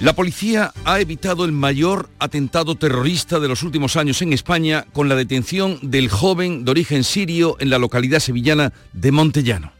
La policía ha evitado el mayor atentado terrorista de los últimos años en España con la detención del joven de origen sirio en la localidad sevillana de Montellano.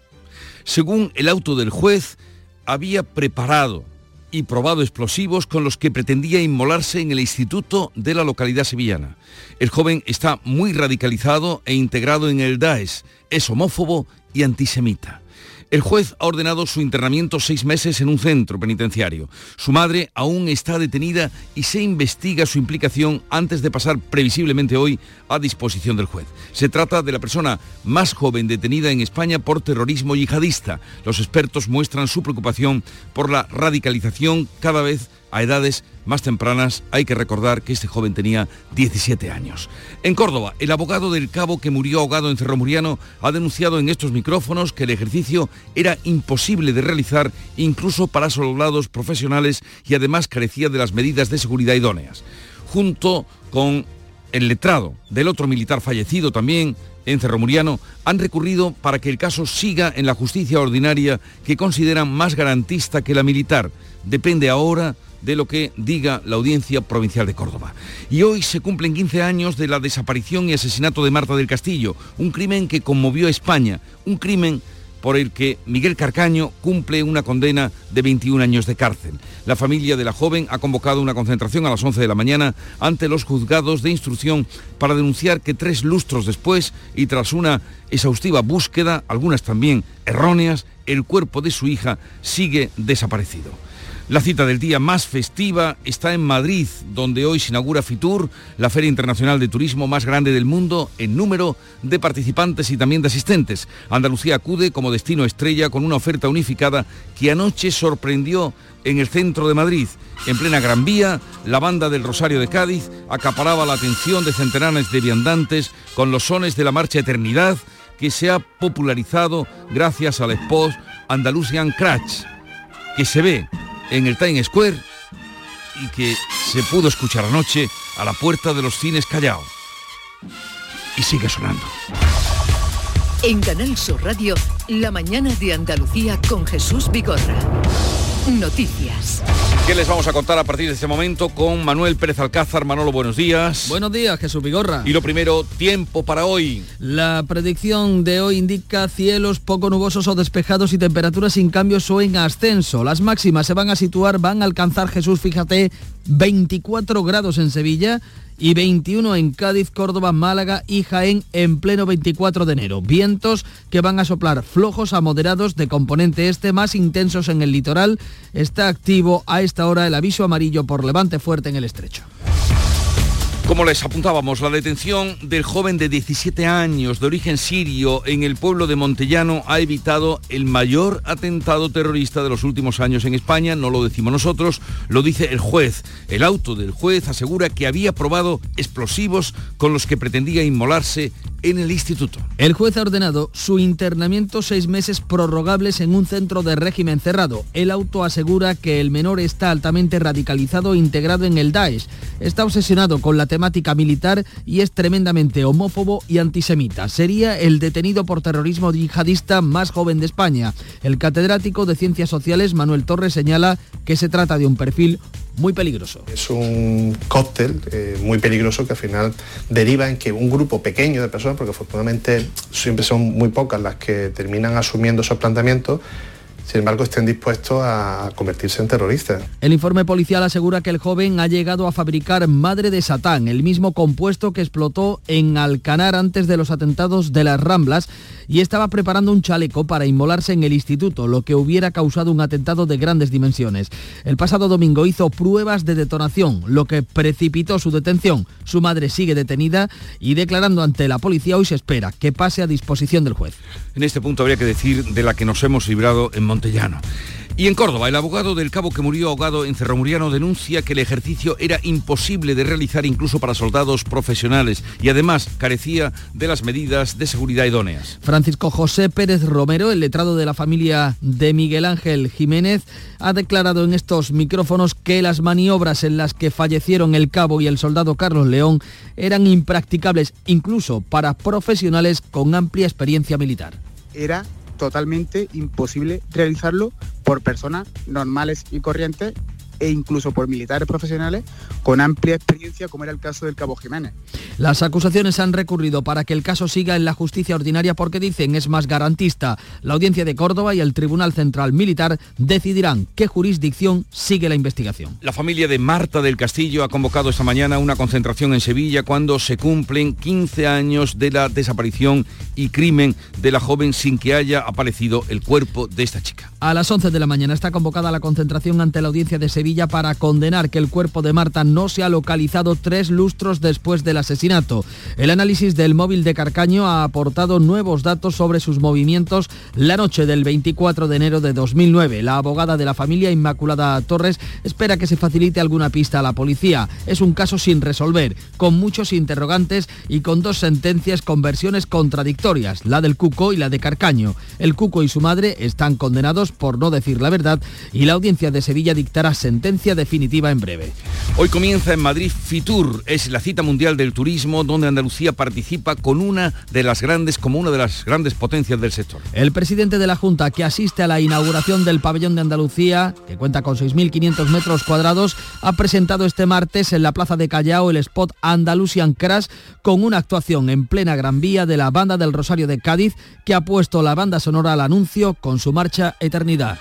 Según el auto del juez, había preparado y probado explosivos con los que pretendía inmolarse en el instituto de la localidad sevillana. El joven está muy radicalizado e integrado en el Daesh, es homófobo y antisemita. El juez ha ordenado su internamiento seis meses en un centro penitenciario. Su madre aún está detenida y se investiga su implicación antes de pasar previsiblemente hoy a disposición del juez. Se trata de la persona más joven detenida en España por terrorismo yihadista. Los expertos muestran su preocupación por la radicalización cada vez a edades más tempranas, hay que recordar que este joven tenía 17 años. En Córdoba, el abogado del cabo que murió ahogado en Cerro Muriano ha denunciado en estos micrófonos que el ejercicio era imposible de realizar incluso para soldados profesionales y además carecía de las medidas de seguridad idóneas. Junto con el letrado del otro militar fallecido también en Cerro Muriano han recurrido para que el caso siga en la justicia ordinaria que consideran más garantista que la militar. Depende ahora de lo que diga la Audiencia Provincial de Córdoba. Y hoy se cumplen 15 años de la desaparición y asesinato de Marta del Castillo, un crimen que conmovió a España, un crimen por el que Miguel Carcaño cumple una condena de 21 años de cárcel. La familia de la joven ha convocado una concentración a las 11 de la mañana ante los juzgados de instrucción para denunciar que tres lustros después y tras una exhaustiva búsqueda, algunas también erróneas, el cuerpo de su hija sigue desaparecido. La cita del día más festiva está en Madrid, donde hoy se inaugura FITUR, la Feria Internacional de Turismo más grande del mundo en número de participantes y también de asistentes. Andalucía acude como destino estrella con una oferta unificada que anoche sorprendió en el centro de Madrid. En plena Gran Vía, la banda del Rosario de Cádiz acaparaba la atención de centenares de viandantes con los sones de la Marcha Eternidad que se ha popularizado gracias al spot Andalusian Crash, que se ve en el Times Square y que se pudo escuchar anoche a la puerta de los cines Callao. Y sigue sonando. En Canal Sur Radio, la mañana de Andalucía con Jesús Bigorra. Noticias. ¿Qué les vamos a contar a partir de este momento con Manuel Pérez Alcázar? Manolo, buenos días. Buenos días, Jesús Vigorra. Y lo primero, tiempo para hoy. La predicción de hoy indica cielos poco nubosos o despejados y temperaturas sin cambios o en ascenso. Las máximas se van a situar, van a alcanzar, Jesús, fíjate, 24 grados en Sevilla, y 21 en Cádiz, Córdoba, Málaga y Jaén en pleno 24 de enero. Vientos que van a soplar flojos a moderados de componente este, más intensos en el litoral. Está activo a esta hora el aviso amarillo por levante fuerte en el estrecho. Como les apuntábamos, la detención del joven de 17 años de origen sirio en el pueblo de Montellano ha evitado el mayor atentado terrorista de los últimos años en España. No lo decimos nosotros, lo dice el juez. El auto del juez asegura que había probado explosivos con los que pretendía inmolarse en el instituto. El juez ha ordenado su internamiento seis meses prorrogables en un centro de régimen cerrado. El auto asegura que el menor está altamente radicalizado e integrado en el Daesh. Está obsesionado con la militar y es tremendamente homófobo y antisemita. Sería el detenido por terrorismo yihadista más joven de España. El catedrático de Ciencias Sociales, Manuel Torres, señala que se trata de un perfil muy peligroso. Es un cóctel eh, muy peligroso que al final deriva en que un grupo pequeño de personas, porque afortunadamente siempre son muy pocas las que terminan asumiendo esos planteamientos, sin embargo estén dispuestos a convertirse en terroristas. El informe policial asegura que el joven ha llegado a fabricar madre de Satán, el mismo compuesto que explotó en Alcanar antes de los atentados de las Ramblas y estaba preparando un chaleco para inmolarse en el instituto, lo que hubiera causado un atentado de grandes dimensiones. El pasado domingo hizo pruebas de detonación, lo que precipitó su detención. Su madre sigue detenida y declarando ante la policía hoy se espera que pase a disposición del juez. En este punto habría que decir de la que nos hemos librado en Montellano. Y en Córdoba, el abogado del cabo que murió ahogado en Cerromuriano denuncia que el ejercicio era imposible de realizar incluso para soldados profesionales y además carecía de las medidas de seguridad idóneas. Francisco José Pérez Romero, el letrado de la familia de Miguel Ángel Jiménez, ha declarado en estos micrófonos que las maniobras en las que fallecieron el cabo y el soldado Carlos León eran impracticables incluso para profesionales con amplia experiencia militar. Era totalmente imposible realizarlo por personas normales y corrientes e incluso por militares profesionales con amplia experiencia, como era el caso del Cabo Jiménez. Las acusaciones han recurrido para que el caso siga en la justicia ordinaria porque dicen es más garantista. La Audiencia de Córdoba y el Tribunal Central Militar decidirán qué jurisdicción sigue la investigación. La familia de Marta del Castillo ha convocado esta mañana una concentración en Sevilla cuando se cumplen 15 años de la desaparición y crimen de la joven sin que haya aparecido el cuerpo de esta chica. A las 11 de la mañana está convocada la concentración ante la Audiencia de Sevilla para condenar que el cuerpo de Marta no se ha localizado tres lustros después del asesinato. El análisis del móvil de Carcaño ha aportado nuevos datos sobre sus movimientos la noche del 24 de enero de 2009. La abogada de la familia Inmaculada Torres espera que se facilite alguna pista a la policía. Es un caso sin resolver, con muchos interrogantes y con dos sentencias con versiones contradictorias, la del Cuco y la de Carcaño. El Cuco y su madre están condenados por no decir la verdad y la audiencia de Sevilla dictará sentencia definitiva en breve. Hoy comienza en Madrid Fitur, es la cita mundial del turismo donde Andalucía participa con una de las grandes, como una de las grandes potencias del sector. El presidente de la Junta que asiste a la inauguración del pabellón de Andalucía, que cuenta con 6.500 metros cuadrados, ha presentado este martes en la plaza de Callao el spot Andalusian Crash con una actuación en plena Gran Vía de la banda del Rosario de Cádiz que ha puesto la banda sonora al anuncio con su marcha Eternidad.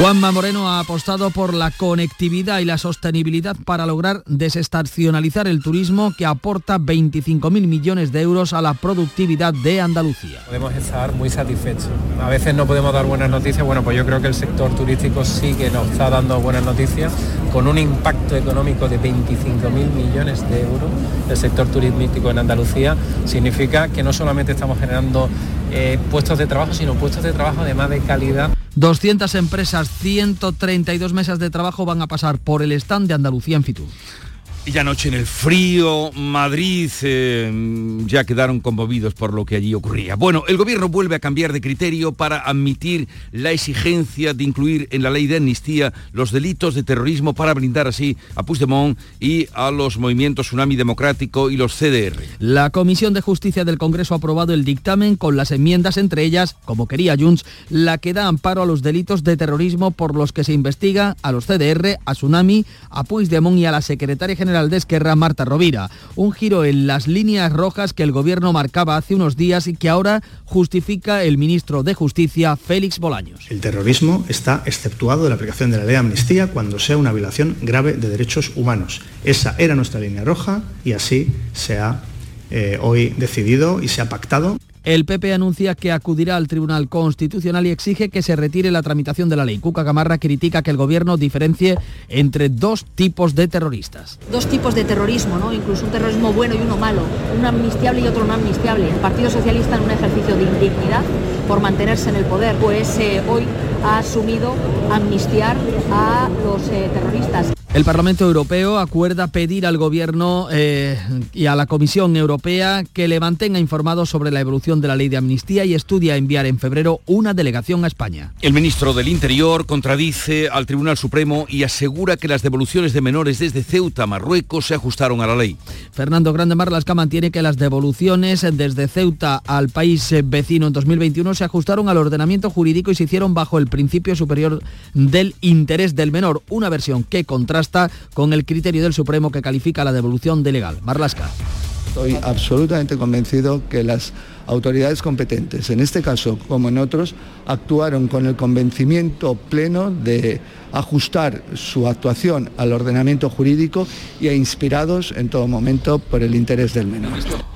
Juanma Moreno ha apostado por la conectividad y la sostenibilidad para lograr desestacionalizar el turismo que aporta 25.000 millones de euros a la productividad de Andalucía. Podemos estar muy satisfechos. A veces no podemos dar buenas noticias, bueno, pues yo creo que el sector turístico sí que nos está dando buenas noticias, con un impacto económico de 25.000 millones de euros. El sector turístico en Andalucía significa que no solamente estamos generando eh, puestos de trabajo, sino puestos de trabajo además de calidad 200 empresas, 132 mesas de trabajo van a pasar por el stand de Andalucía en Fitur. Y anoche en el frío Madrid eh, ya quedaron conmovidos por lo que allí ocurría. Bueno, el gobierno vuelve a cambiar de criterio para admitir la exigencia de incluir en la ley de amnistía los delitos de terrorismo para brindar así a Puigdemont y a los movimientos Tsunami Democrático y los CDR. La Comisión de Justicia del Congreso ha aprobado el dictamen con las enmiendas entre ellas, como quería Junts, la que da amparo a los delitos de terrorismo por los que se investiga a los CDR, a Tsunami, a Puigdemont y a la secretaria general de Esquerra, Marta Rovira. Un giro en las líneas rojas que el gobierno marcaba hace unos días y que ahora justifica el ministro de Justicia, Félix Bolaños. El terrorismo está exceptuado de la aplicación de la ley de amnistía cuando sea una violación grave de derechos humanos. Esa era nuestra línea roja y así se ha eh, hoy decidido y se ha pactado. El PP anuncia que acudirá al Tribunal Constitucional y exige que se retire la tramitación de la ley. Cuca Gamarra critica que el gobierno diferencie entre dos tipos de terroristas. Dos tipos de terrorismo, ¿no? Incluso un terrorismo bueno y uno malo, un amnistiable y otro no amnistiable. El Partido Socialista en un ejercicio de indignidad por mantenerse en el poder, pues eh, hoy ha asumido amnistiar a los eh, terroristas. El Parlamento Europeo acuerda pedir al Gobierno eh, y a la Comisión Europea que le mantenga informado sobre la evolución de la ley de amnistía y estudia enviar en febrero una delegación a España. El ministro del Interior contradice al Tribunal Supremo y asegura que las devoluciones de menores desde Ceuta a Marruecos se ajustaron a la ley. Fernando Grande Marlasca mantiene que las devoluciones desde Ceuta al país vecino en 2021 se ajustaron al ordenamiento jurídico y se hicieron bajo el principio superior del interés del menor, una versión que contrasta con el criterio del Supremo que califica la devolución de legal. Marlasca. Estoy absolutamente convencido que las autoridades competentes, en este caso como en otros, actuaron con el convencimiento pleno de ajustar su actuación al ordenamiento jurídico y a inspirados en todo momento por el interés del menor.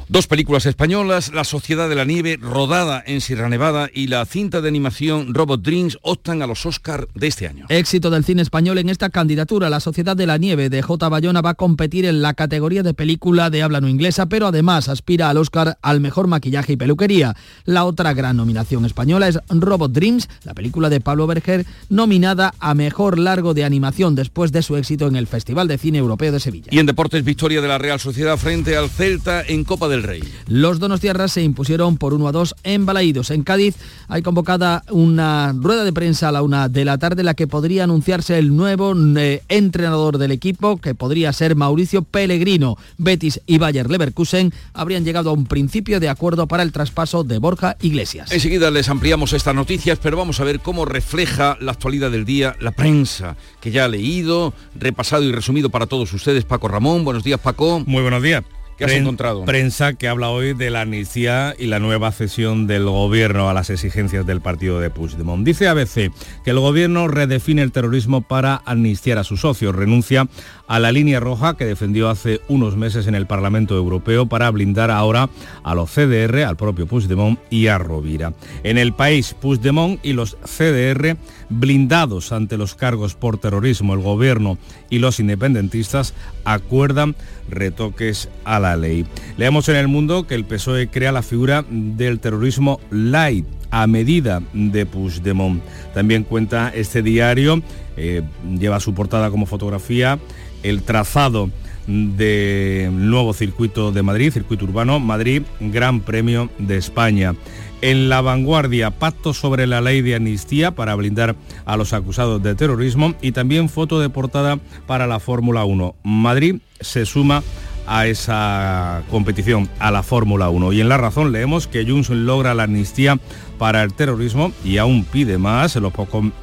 Dos películas españolas, La Sociedad de la Nieve, rodada en Sierra Nevada, y la cinta de animación Robot Dreams optan a los Oscar de este año. Éxito del cine español en esta candidatura. La Sociedad de la Nieve de J. Bayona va a competir en la categoría de película de habla no inglesa, pero además aspira al Oscar al mejor maquillaje y peluquería. La otra gran nominación española es Robot Dreams, la película de Pablo Berger, nominada a Mejor Largo de Animación después de su éxito en el Festival de Cine Europeo de Sevilla. Y en deportes, victoria de la Real Sociedad frente al Celta en Copa del Rey. Los donostiarras se impusieron por 1 a 2 en Balaídos. En Cádiz hay convocada una rueda de prensa a la una de la tarde, la que podría anunciarse el nuevo eh, entrenador del equipo, que podría ser Mauricio Pellegrino. Betis y Bayer Leverkusen habrían llegado a un principio de acuerdo para el traspaso de Borja Iglesias. Enseguida les ampliamos estas noticias, pero vamos a ver cómo refleja la actualidad del día la prensa, que ya ha leído, repasado y resumido para todos ustedes. Paco Ramón, buenos días Paco. Muy buenos días. ¿Qué has encontrado? Prensa que habla hoy de la amnistía y la nueva cesión del gobierno a las exigencias del partido de Puigdemont. Dice ABC que el gobierno redefine el terrorismo para amnistiar a sus socios, renuncia a la línea roja que defendió hace unos meses en el Parlamento Europeo para blindar ahora a los CDR, al propio Puigdemont y a Rovira. En el país, Puigdemont y los CDR blindados ante los cargos por terrorismo, el gobierno y los independentistas acuerdan retoques a la ley. Leemos en el mundo que el PSOE crea la figura del terrorismo light a medida de Puigdemont. También cuenta este diario, eh, lleva su portada como fotografía, el trazado del nuevo circuito de Madrid, circuito urbano, Madrid, Gran Premio de España. En la vanguardia, pacto sobre la ley de amnistía para blindar a los acusados de terrorismo y también foto de portada para la Fórmula 1. Madrid se suma a esa competición, a la Fórmula 1. Y en La Razón leemos que Junts logra la amnistía para el terrorismo y aún pide más. Los,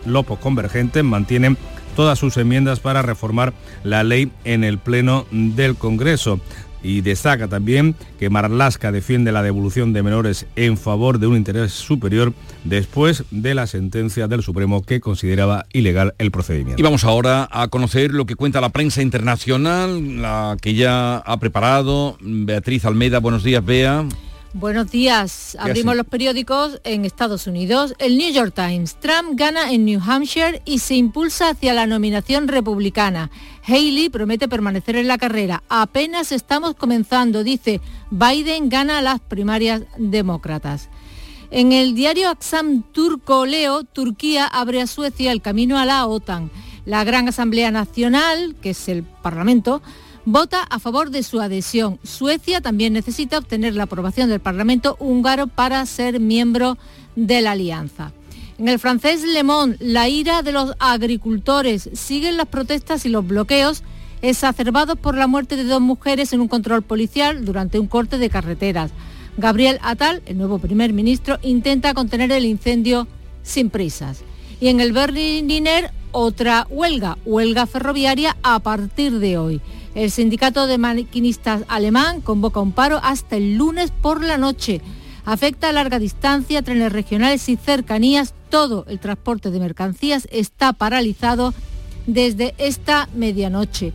los convergentes mantienen todas sus enmiendas para reformar la ley en el Pleno del Congreso y destaca también que Marlaska defiende la devolución de menores en favor de un interés superior después de la sentencia del Supremo que consideraba ilegal el procedimiento. Y vamos ahora a conocer lo que cuenta la prensa internacional, la que ya ha preparado Beatriz Almeida. Buenos días, Bea. Buenos días. Abrimos los periódicos en Estados Unidos. El New York Times. Trump gana en New Hampshire y se impulsa hacia la nominación republicana. Haley promete permanecer en la carrera. Apenas estamos comenzando, dice. Biden gana las primarias demócratas. En el diario Aksam Turco Leo, Turquía abre a Suecia el camino a la OTAN. La Gran Asamblea Nacional, que es el Parlamento, vota a favor de su adhesión. Suecia también necesita obtener la aprobación del Parlamento húngaro para ser miembro de la alianza. En el francés Le Monde, la ira de los agricultores. Siguen las protestas y los bloqueos exacerbados por la muerte de dos mujeres en un control policial durante un corte de carreteras. Gabriel Attal, el nuevo primer ministro, intenta contener el incendio sin prisas. Y en el Berliner, otra huelga, huelga ferroviaria a partir de hoy. El sindicato de maquinistas alemán convoca un paro hasta el lunes por la noche. Afecta a larga distancia, trenes regionales y cercanías. Todo el transporte de mercancías está paralizado desde esta medianoche.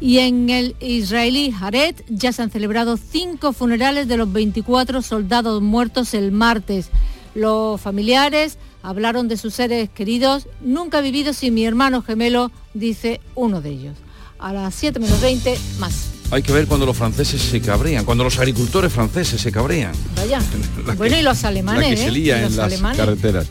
Y en el israelí Jared ya se han celebrado cinco funerales de los 24 soldados muertos el martes. Los familiares hablaron de sus seres queridos. Nunca he vivido sin mi hermano gemelo, dice uno de ellos a las 7 menos 20 más. Hay que ver cuando los franceses se cabrean, cuando los agricultores franceses se cabrean. Vaya. bueno, y los alemanes. que se ¿eh? lía en las carreteras.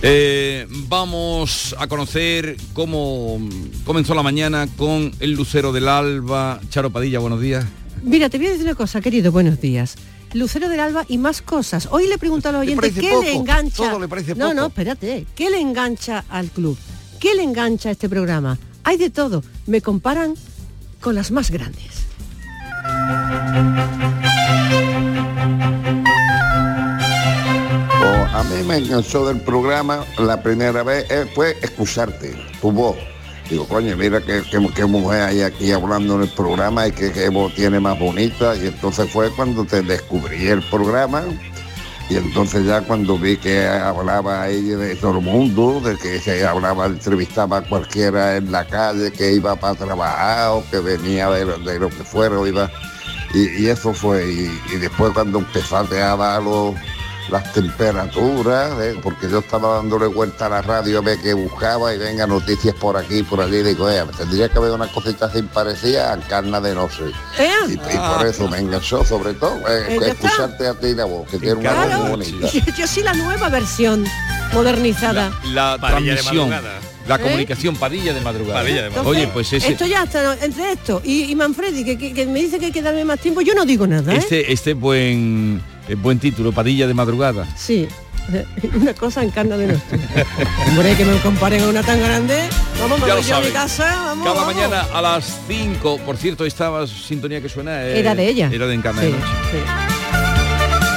Eh, vamos a conocer cómo comenzó la mañana con el lucero del alba. Charo Padilla, buenos días. Mira, te voy a decir una cosa, querido, buenos días. Lucero del Alba y más cosas. Hoy le pregunto al oyente qué le engancha. Todo le parece no, no, espérate. ¿Qué le engancha al club? ¿Qué le engancha a este programa? Hay de todo. Me comparan con las más grandes. a mí me enganchó del programa la primera vez eh, fue escucharte, tu voz. Digo, coño, mira qué, mujer hay aquí hablando en el programa y qué, qué voz tiene más bonita. Y entonces fue cuando te descubrí el programa y entonces ya cuando vi que hablaba ella de todo el mundo, de que se hablaba, entrevistaba a cualquiera en la calle que iba para trabajar o que venía de, lo que fuera, iba, y, eso fue. Y, después cuando empezaste a dar los, las temperaturas, ¿eh? porque yo estaba dándole vuelta a la radio a ver qué buscaba y venga noticias por aquí y por allí. Digo, eh, tendría que haber una cosita así parecida a carna de no sé. Y, y por eso me enganchó sobre todo, eh, Eh, escucharte a ti, la voz, que tiene una voz muy bonita. Yo, yo sí la nueva versión modernizada. La de transmisión, madrugada. la ¿Eh? comunicación Padilla de madrugada. Padilla de Entonces, Oye, pues ese, Esto ya está, entre esto y, y Manfredi, que, que- que me dice que hay que darme más tiempo, yo no digo nada, ¿eh? este, este buen, eh, buen título, Padilla de madrugada. Sí, una cosa en carne de nuestro. Hombre, que me comparen a una tan grande. Vamos, me Ya voy yo a mi casa, vamos, Cada vamos. mañana a las 5, por cierto, esta sintonía que suena eh, Era de ella. Era de Encarna Sí, de Noche. sí.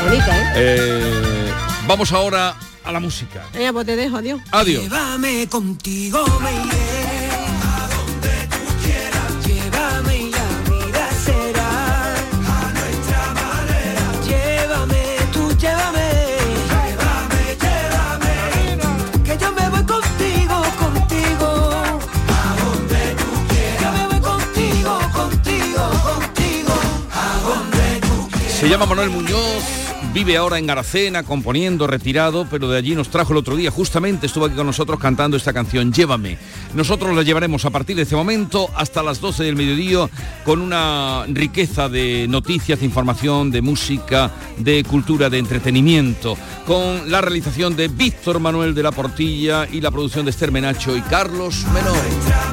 Bonita, ¿eh? Eh, vamos ahora a la música. Venga, pues te dejo, adiós. Adiós. Llévame contigo, me Se llama Manuel Muñoz, vive ahora en Aracena, componiendo, retirado, pero de allí nos trajo el otro día, justamente estuvo aquí con nosotros cantando esta canción, Llévame. Nosotros la llevaremos a partir de este momento hasta las 12 del mediodía con una riqueza de noticias, de información, de música, de cultura, de entretenimiento, con la realización de Víctor Manuel de la Portilla y la producción de Esther Menacho y Carlos Menor.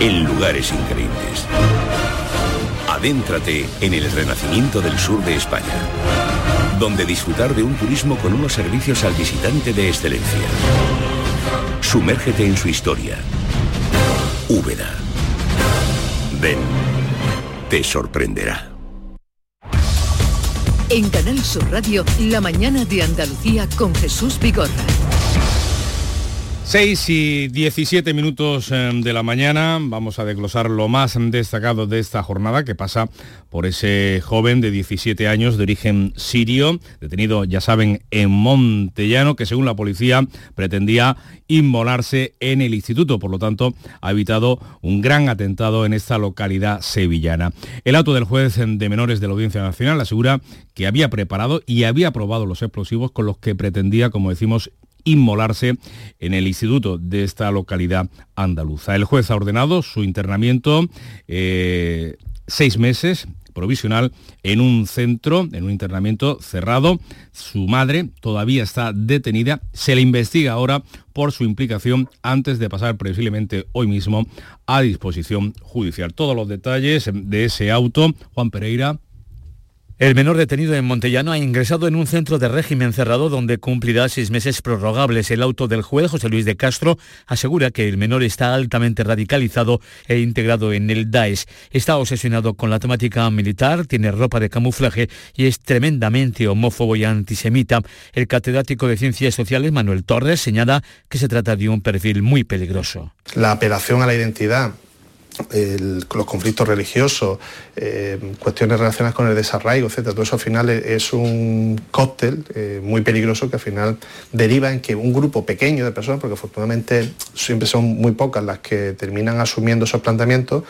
en lugares increíbles. Adéntrate en el renacimiento del sur de España, donde disfrutar de un turismo con unos servicios al visitante de excelencia. Sumérgete en su historia. Úbeda. Ven, te sorprenderá. En Canal Sur Radio, la mañana de Andalucía con Jesús Vigorra. 6 y 17 minutos eh, de la mañana vamos a desglosar lo más destacado de esta jornada que pasa por ese joven de 17 años de origen sirio, detenido, ya saben, en Montellano, que según la policía pretendía inmolarse en el instituto, por lo tanto ha evitado un gran atentado en esta localidad sevillana. El auto del juez de menores de la Audiencia Nacional asegura que había preparado y había probado los explosivos con los que pretendía, como decimos, inmolarse en el instituto de esta localidad andaluza. El juez ha ordenado su internamiento eh, seis meses provisional en un centro, en un internamiento cerrado. Su madre todavía está detenida. Se le investiga ahora por su implicación antes de pasar previsiblemente hoy mismo a disposición judicial. Todos los detalles de ese auto, Juan Pereira, El menor detenido en Montellano ha ingresado en un centro de régimen cerrado donde cumplirá seis meses prorrogables. El auto del juez José Luis de Castro asegura que el menor está altamente radicalizado e integrado en el Daesh. Está obsesionado con la temática militar, tiene ropa de camuflaje y es tremendamente homófobo y antisemita. El catedrático de Ciencias Sociales Manuel Torres señala que se trata de un perfil muy peligroso. La apelación a la identidad los conflictos religiosos, eh, cuestiones relacionadas con el desarraigo, etcétera. Todo eso al final es, es un cóctel eh, muy peligroso que al final deriva en que un grupo pequeño de personas, porque afortunadamente siempre son muy pocas las que terminan asumiendo esos planteamientos,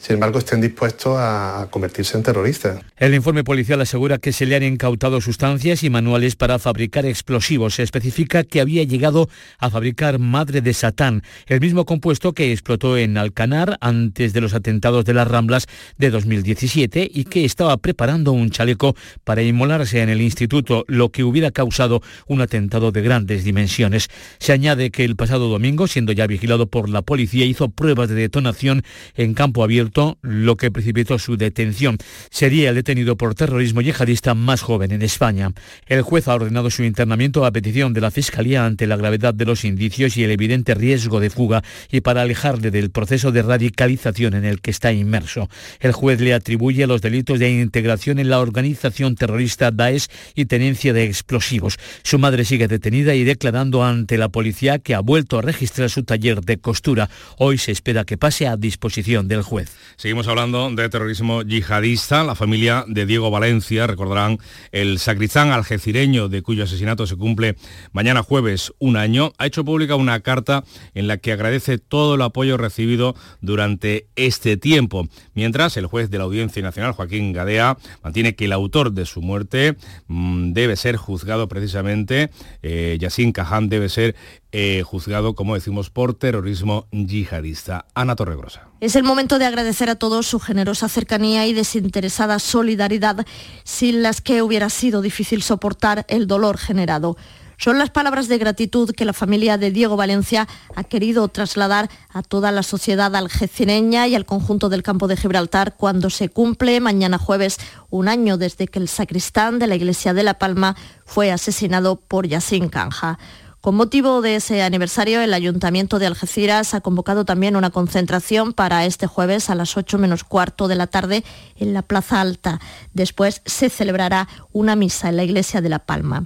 sin embargo estén dispuestos a, convertirse en terroristas. El informe policial asegura que se le han incautado sustancias y manuales para fabricar explosivos. Se especifica que había llegado a fabricar madre de Satán, el mismo compuesto que explotó en Alcanar antes de los atentados de las Ramblas de 2017 y que estaba preparando un chaleco para inmolarse en el instituto, lo que hubiera causado un atentado de grandes dimensiones. Se añade que el pasado domingo, siendo ya vigilado por la policía, hizo pruebas de detonación en campo abierto lo que precipitó su detención. Sería el detenido por terrorismo yihadista más joven en España. El juez ha ordenado su internamiento a petición de la Fiscalía ante la gravedad de los indicios y el evidente riesgo de fuga y para alejarle del proceso de radicalización en el que está inmerso. El juez le atribuye los delitos de integración en la organización terrorista Daesh y tenencia de explosivos. Su madre sigue detenida y declarando ante la policía que ha vuelto a registrar su taller de costura. Hoy se espera que pase a disposición del juez. Seguimos hablando de terrorismo yihadista. La familia de Diego Valencia, recordarán, el sacristán algecireño de cuyo asesinato se cumple mañana jueves un año, ha hecho pública una carta en la que agradece todo el apoyo recibido durante este tiempo. Mientras, el juez de la Audiencia Nacional, Joaquín Gadea, mantiene que el autor de su muerte mmm, debe ser juzgado precisamente, eh, Yassin Caján debe ser eh, juzgado, como decimos, por terrorismo yihadista. Ana Torregrosa. Es el momento de agradecer a todos su generosa cercanía y desinteresada solidaridad, sin las que hubiera sido difícil soportar el dolor generado. Son las palabras de gratitud que la familia de Diego Valencia ha querido trasladar a toda la sociedad algecireña y al conjunto del campo de Gibraltar cuando se cumple mañana jueves un año desde que el sacristán de la iglesia de La Palma fue asesinado por Yassin Canja. Con motivo de ese aniversario, el Ayuntamiento de Algeciras ha convocado también una concentración para este jueves a las 8 menos cuarto de la tarde en la Plaza Alta. Después se celebrará una misa en la iglesia de La Palma.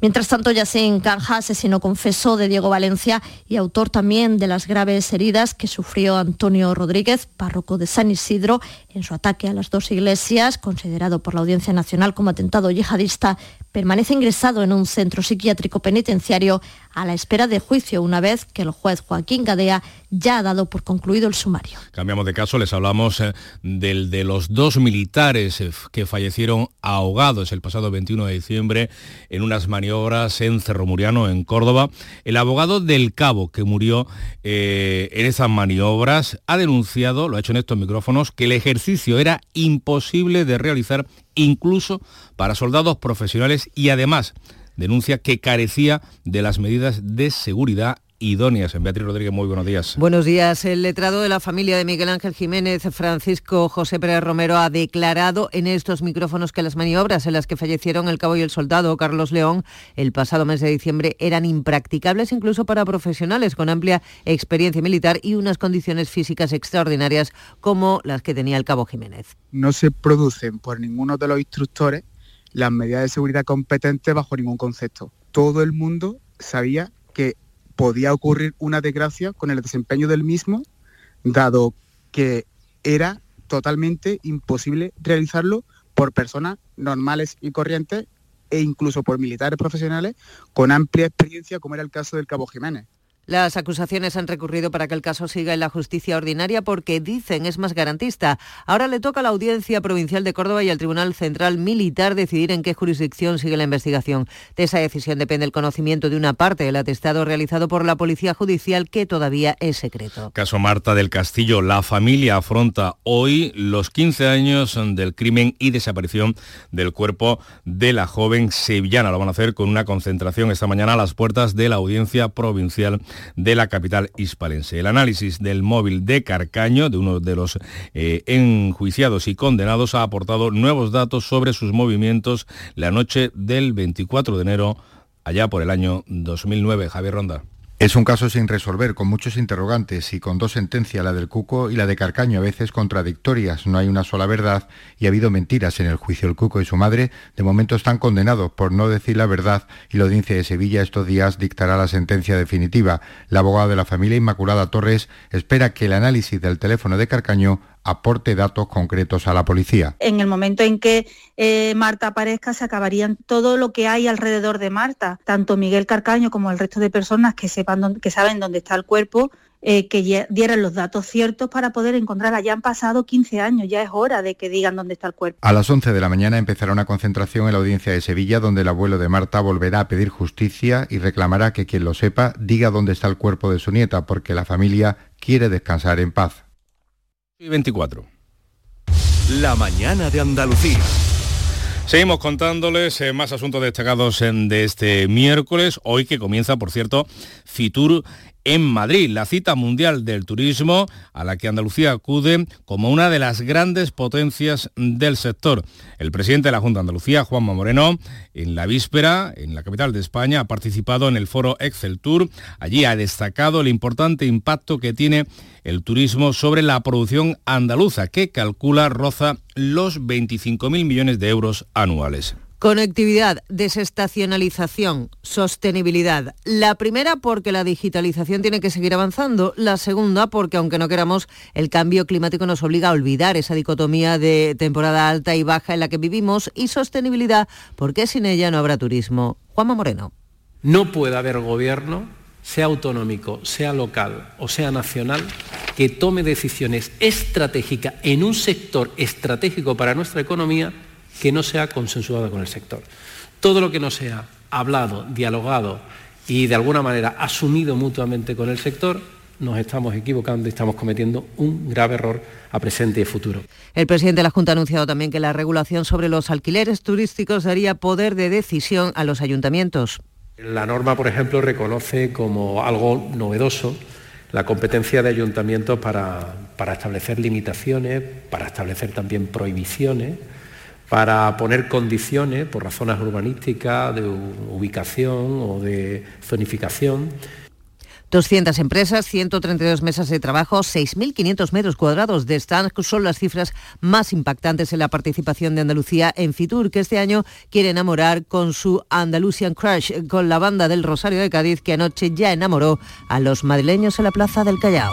Mientras tanto, Yassin Canja, asesino confeso de Diego Valencia y autor también de las graves heridas que sufrió Antonio Rodríguez, párroco de San Isidro, en su ataque a las dos iglesias, considerado por la Audiencia Nacional como atentado yihadista, permanece ingresado en un centro psiquiátrico penitenciario a la espera de juicio, una vez que el juez Joaquín Gadea ya ha dado por concluido el sumario. Cambiamos de caso, les hablamos eh, del de los dos militares eh, que fallecieron ahogados el pasado 21 de diciembre en unas maniobras en Cerro Muriano, en Córdoba. El abogado del cabo que murió eh, en esas maniobras ha denunciado, lo ha hecho en estos micrófonos, que el ejercicio era imposible de realizar incluso para soldados profesionales y además denuncia que carecía de las medidas de seguridad idóneas. En Beatriz Rodríguez, muy buenos días. Buenos días. El letrado de la familia de Miguel Ángel Jiménez, Francisco José Pérez Romero, ha declarado en estos micrófonos que las maniobras en las que fallecieron el cabo y el soldado Carlos León el pasado mes de diciembre eran impracticables incluso para profesionales con amplia experiencia militar y unas condiciones físicas extraordinarias como las que tenía el cabo Jiménez. No se producen por ninguno de los instructores las medidas de seguridad competentes bajo ningún concepto. Todo el mundo sabía que podía ocurrir una desgracia con el desempeño del mismo, dado que era totalmente imposible realizarlo por personas normales y corrientes e incluso por militares profesionales con amplia experiencia, como era el caso del Cabo Jiménez. Las acusaciones han recurrido para que el caso siga en la justicia ordinaria porque dicen es más garantista. Ahora le toca a la Audiencia Provincial de Córdoba y al Tribunal Central Militar decidir en qué jurisdicción sigue la investigación. De esa decisión depende el conocimiento de una parte del atestado realizado por la Policía Judicial que todavía es secreto. Caso Marta del Castillo. La familia afronta hoy los 15 años del crimen y desaparición del cuerpo de la joven sevillana. Lo van a hacer con una concentración esta mañana a las puertas de la Audiencia Provincial de la capital hispalense. El análisis del móvil de Carcaño, de uno de los eh, enjuiciados y condenados, ha aportado nuevos datos sobre sus movimientos la noche del 24 de enero, allá por el año 2009. Javier Ronda. Es un caso sin resolver, con muchos interrogantes y con dos sentencias, la del Cuco y la de Carcaño, a veces contradictorias. No hay una sola verdad y ha habido mentiras en el juicio. El Cuco y su madre de momento están condenados por no decir la verdad y la audiencia de Sevilla estos días dictará la sentencia definitiva. La abogada de la familia, Inmaculada Torres, espera que el análisis del teléfono de Carcaño aporte datos concretos a la policía. En el momento en que eh, Marta aparezca se acabarían todo lo que hay alrededor de Marta, tanto Miguel Carcaño como el resto de personas que sepan dónde, que saben dónde está el cuerpo, eh, que dieran los datos ciertos para poder encontrarla. Ya han pasado 15 años, ya es hora de que digan dónde está el cuerpo. A las 11 de la mañana empezará una concentración en la audiencia de Sevilla donde el abuelo de Marta volverá a pedir justicia y reclamará que quien lo sepa diga dónde está el cuerpo de su nieta porque la familia quiere descansar en paz. 24. La mañana de Andalucía. Seguimos contándoles eh, más asuntos destacados en, de este miércoles, hoy que comienza, por cierto, Fitur en Madrid, la cita mundial del turismo a la que Andalucía acude como una de las grandes potencias del sector. El presidente de la Junta de Andalucía, Juanma Moreno, en la víspera, en la capital de España, ha participado en el foro Excel Tour. Allí ha destacado el importante impacto que tiene el turismo sobre la producción andaluza, que calcula roza los 25.000 millones de euros anuales. Conectividad, desestacionalización, sostenibilidad. La primera porque la digitalización tiene que seguir avanzando. La segunda porque aunque no queramos, el cambio climático nos obliga a olvidar esa dicotomía de temporada alta y baja en la que vivimos. Y sostenibilidad porque sin ella no habrá turismo. Juanma Moreno. No puede haber gobierno, sea autonómico, sea local o sea nacional, que tome decisiones estratégicas en un sector estratégico para nuestra economía que no sea consensuada con el sector. Todo lo que no sea hablado, dialogado y de alguna manera asumido mutuamente con el sector, nos estamos equivocando y estamos cometiendo un grave error a presente y a futuro. El presidente de la Junta ha anunciado también que la regulación sobre los alquileres turísticos daría poder de decisión a los ayuntamientos. La norma, por ejemplo, reconoce como algo novedoso la competencia de ayuntamientos para, para establecer limitaciones, para establecer también prohibiciones para poner condiciones por razones urbanísticas, de ubicación o de zonificación. 200 empresas, 132 mesas de trabajo, 6.500 metros cuadrados de stand son las cifras más impactantes en la participación de Andalucía en Fitur, que este año quiere enamorar con su Andalusian Crush, con la banda del Rosario de Cádiz, que anoche ya enamoró a los madrileños en la Plaza del Callao.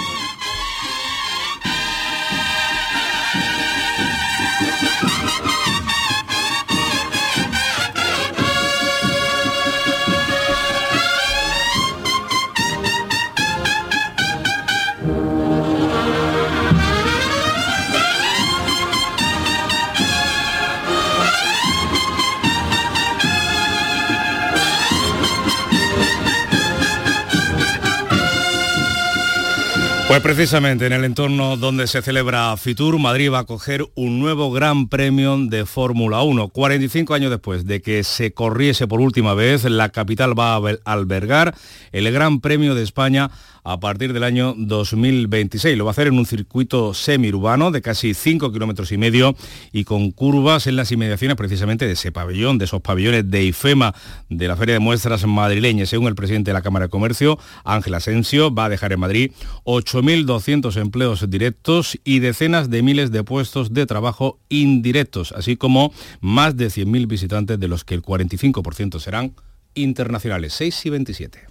Precisamente en el entorno donde se celebra Fitur, Madrid va a coger un nuevo gran premio de Fórmula 1. 45 años después de que se corriese por última vez, la capital va a albergar el Gran Premio de España a partir del año 2026. Lo va a hacer en un circuito semiurbano de casi 5 kilómetros y medio y con curvas en las inmediaciones precisamente de ese pabellón, de esos pabellones de IFEMA de la Feria de Muestras madrileña. Según el presidente de la Cámara de Comercio, Ángel Asensio, va a dejar en Madrid 8.200 empleos directos y decenas de miles de puestos de trabajo indirectos, así como más de 100.000 visitantes de los que el 45% serán internacionales. 6 y 27.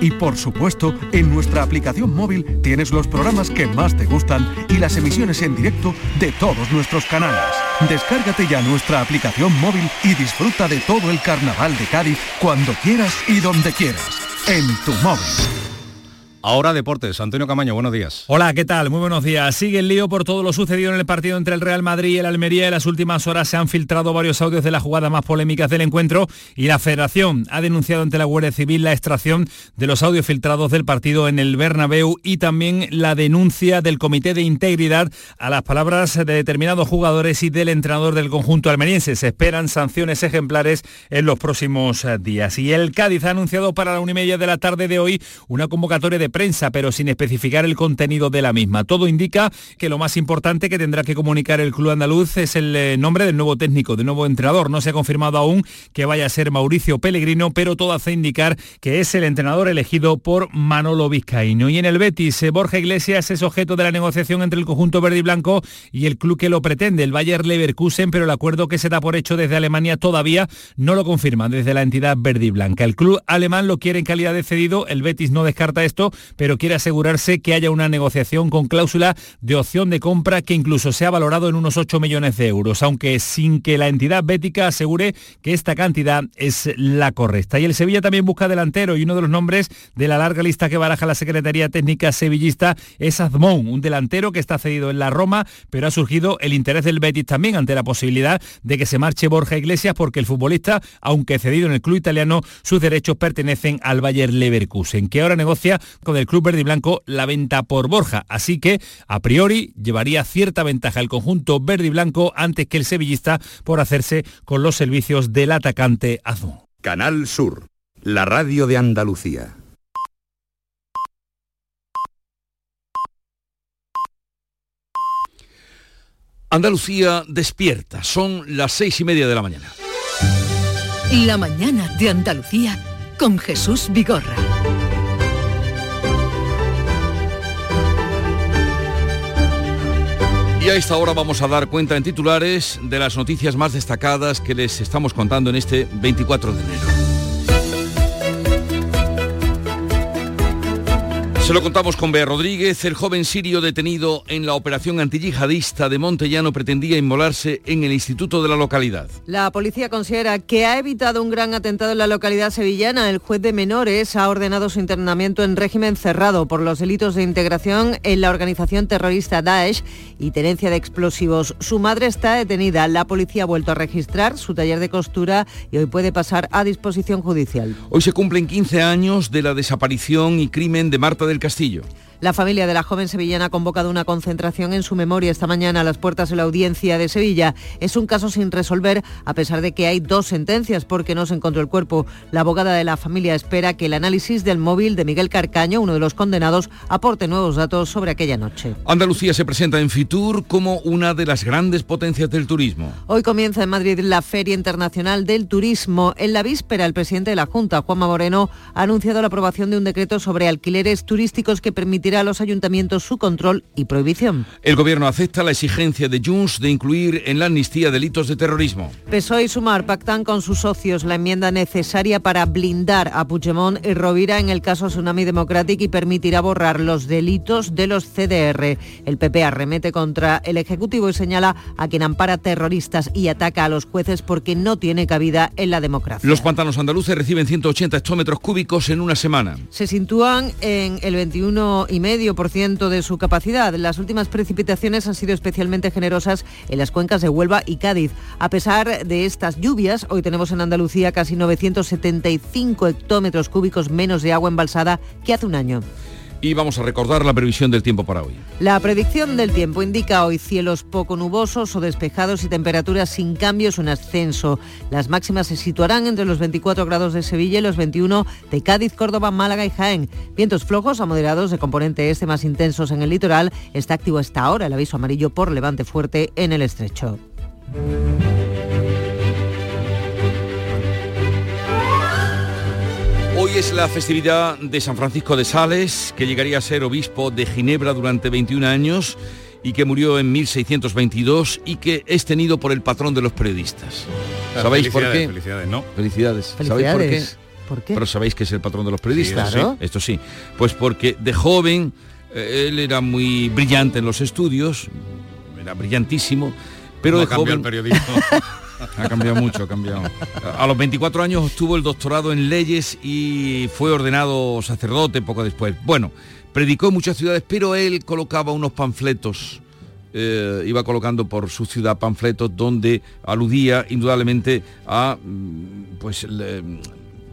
Y por supuesto, en nuestra aplicación móvil tienes los programas que más te gustan y las emisiones en directo de todos nuestros canales. Descárgate ya nuestra aplicación móvil y disfruta de todo el Carnaval de Cádiz cuando quieras y donde quieras. En tu móvil. Ahora deportes. Antonio Camaño, buenos días. Hola, ¿qué tal? Muy buenos días. Sigue el lío por todo lo sucedido en el partido entre el Real Madrid y el Almería. En las últimas horas se han filtrado varios audios de las jugadas más polémicas del encuentro y la Federación ha denunciado ante la Guardia Civil la extracción de los audios filtrados del partido en el Bernabéu y también la denuncia del Comité de Integridad a las palabras de determinados jugadores y del entrenador del conjunto almeriense. Se esperan sanciones ejemplares en los próximos eh, días. Y el Cádiz ha anunciado para la una y media de la tarde de hoy una convocatoria de prensa, pero sin especificar el contenido de la misma. Todo indica que lo más importante que tendrá que comunicar el club andaluz es el eh, nombre del nuevo técnico, del nuevo entrenador. No se ha confirmado aún que vaya a ser Mauricio Pellegrino, pero todo hace indicar que es el entrenador elegido por Manolo Vizcaíno. Y en el Betis, eh, Borja Iglesias es objeto de la negociación entre el conjunto verde y blanco y el club que lo pretende, el Bayer Leverkusen, pero el acuerdo que se da por hecho desde Alemania todavía no lo confirma desde la entidad verde y blanca. El club alemán lo quiere en calidad de cedido, el Betis no descarta esto pero quiere asegurarse que haya una negociación con cláusula de opción de compra que incluso sea valorado en unos 8 millones de euros, aunque sin que la entidad bética asegure que esta cantidad es la correcta. Y el Sevilla también busca delantero y uno de los nombres de la larga lista que baraja la Secretaría Técnica Sevillista es Azmón, un delantero que está cedido en la Roma, pero ha surgido el interés del Betis también ante la posibilidad de que se marche Borja Iglesias porque el futbolista, aunque cedido en el club italiano, sus derechos pertenecen al Bayer Leverkusen, que ahora negocia con el club verde y blanco la venta por Borja. Así que, a priori, llevaría cierta ventaja el conjunto verde y blanco antes que el sevillista por hacerse con los servicios del atacante azul. Canal Sur, la radio de Andalucía. Andalucía despierta, son las seis y media de la mañana. La mañana de Andalucía con Jesús Vigorra. Y a esta hora vamos a dar cuenta en titulares de las noticias más destacadas que les estamos contando en este 24 de enero. Se lo contamos con Bea Rodríguez. El joven sirio detenido en la operación antiyihadista de Montellano pretendía inmolarse en el instituto de la localidad. La policía considera que ha evitado un gran atentado en la localidad sevillana. El juez de menores ha ordenado su internamiento en régimen cerrado por los delitos de integración en la organización terrorista Daesh y tenencia de explosivos. Su madre está detenida. La policía ha vuelto a registrar su taller de costura y hoy puede pasar a disposición judicial. Hoy se cumplen 15 años de la desaparición y crimen de Marta del Castillo. La familia de la joven sevillana ha convocado una concentración en su memoria esta mañana a las puertas de la audiencia de Sevilla. Es un caso sin resolver a pesar de que hay dos sentencias porque no se encontró el cuerpo. La abogada de la familia espera que el análisis del móvil de Miguel Carcaño, uno de los condenados, aporte nuevos datos sobre aquella noche. Andalucía se presenta en Fitur como una de las grandes potencias del turismo. Hoy comienza en Madrid la Feria Internacional del Turismo. En la víspera, el presidente de la Junta, Juanma Moreno, ha anunciado la aprobación de un decreto sobre alquileres turísticos que permitirá a los ayuntamientos su control y prohibición. El gobierno acepta la exigencia de Junts de incluir en la amnistía delitos de terrorismo. PSOE y Sumar pactan con sus socios la enmienda necesaria para blindar a Puigdemont y Rovira en el caso Tsunami Democratic y permitirá borrar los delitos de los CDR. El PP arremete contra el Ejecutivo y señala a quien ampara terroristas y ataca a los jueces porque no tiene cabida en la democracia. Los pantanos andaluces reciben 180 hectómetros cúbicos en una semana. Se sitúan en el 21 y medio por ciento de su capacidad. Las últimas precipitaciones han sido especialmente generosas en las cuencas de Huelva y Cádiz. A pesar de estas lluvias, hoy tenemos en Andalucía casi 975 hectómetros cúbicos menos de agua embalsada que hace un año. Y vamos a recordar la previsión del tiempo para hoy. La predicción del tiempo indica hoy cielos poco nubosos o despejados y temperaturas sin cambios o en ascenso. Las máximas se situarán entre los 24 grados de Sevilla y los 21 de Cádiz, Córdoba, Málaga y Jaén. Vientos flojos a moderados de componente este más intensos en el litoral. Está activo hasta ahora el aviso amarillo por levante fuerte en el estrecho. Hoy es la festividad de San Francisco de Sales, que llegaría a ser obispo de Ginebra durante 21 años y que murió en 1622 y que es tenido por el patrón de los periodistas. ¿Sabéis por qué? Felicidades, ¿no? Felicidades. ¿Sabéis por qué? Felicidades. ¿Por qué? Pero sabéis que es el patrón de los periodistas. Sí, claro. Esto sí. Pues porque de joven eh, él era muy brillante en los estudios, era brillantísimo, pero ¿Cómo de joven el periodismo? ha cambiado mucho, ha cambiado. A los 24 años obtuvo el doctorado en leyes y fue ordenado sacerdote poco después. Bueno, predicó en muchas ciudades, pero él colocaba unos panfletos. eh, iba colocando por su ciudad panfletos donde aludía indudablemente a mm, pues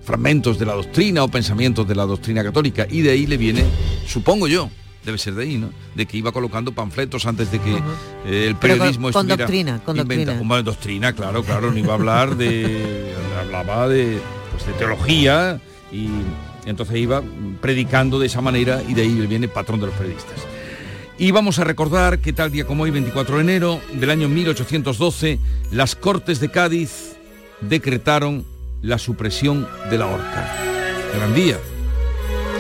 fragmentos de la doctrina o pensamientos de la doctrina católica y de ahí le viene, supongo yo, debe ser de ahí, ¿no? De que iba colocando panfletos antes de que eh, el Pero con- periodismo con estuviera doctrina, con inventa- doctrina. Bueno, doctrina, claro, claro, no iba a hablar de hablaba de, pues, de teología y entonces iba predicando de esa manera y de ahí viene patrón de los periodistas. Y vamos a recordar que tal día como hoy, 24 de enero del año 1812, las Cortes de Cádiz decretaron la supresión de la horca. Gran día.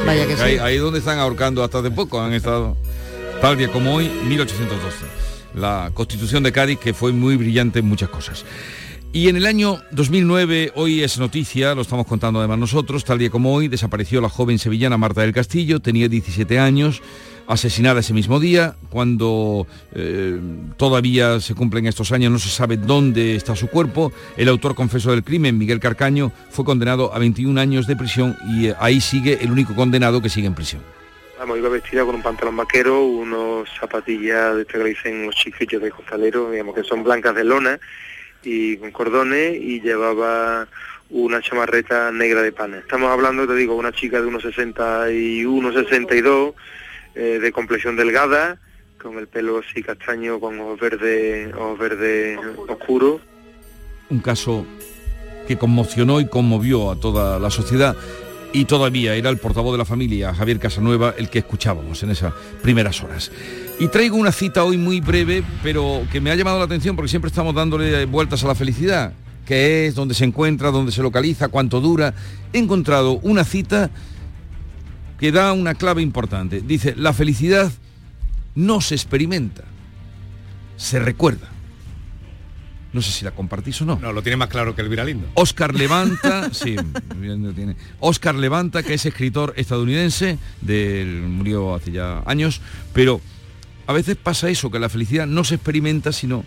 Vaya que sí. ahí, ahí donde están ahorcando hasta hace poco han estado. Tal día como hoy, 1812. La Constitución de Cádiz que fue muy brillante en muchas cosas. Y en el año 2009, hoy es noticia, lo estamos contando además nosotros, tal día como hoy, desapareció la joven sevillana Marta del Castillo, tenía 17 años, asesinada ese mismo día, cuando eh, todavía se cumplen estos años, no se sabe dónde está su cuerpo. El autor confeso del crimen, Miguel Carcaño, fue condenado a 21 años de prisión y eh, ahí sigue el único condenado que sigue en prisión. Vamos, iba vestida con un pantalón vaquero, unos zapatillas de que le dicen los chiquillos de costalero, digamos que son blancas de lona y con cordones y llevaba una chamarreta negra de pana. Estamos hablando, te digo, una chica de unos 61, 62, eh, de complexión delgada, con el pelo así castaño, con ojos verdes, ojos verdes oscuros. Un caso que conmocionó y conmovió a toda la sociedad y todavía era el portavoz de la familia, Javier Casanueva, el que escuchábamos en esas primeras horas. Y traigo una cita hoy muy breve, pero que me ha llamado la atención porque siempre estamos dándole vueltas a la felicidad. ¿Qué es? ¿Dónde se encuentra? ¿Dónde se localiza? ¿Cuánto dura? He encontrado una cita que da una clave importante. Dice, la felicidad no se experimenta, se recuerda. No sé si la compartís o no. No, lo tiene más claro que el viralindo. Oscar Levanta, sí, bien lo tiene. Oscar Levanta, que es escritor estadounidense, del, murió hace ya años, pero a veces pasa eso, que la felicidad no se experimenta, sino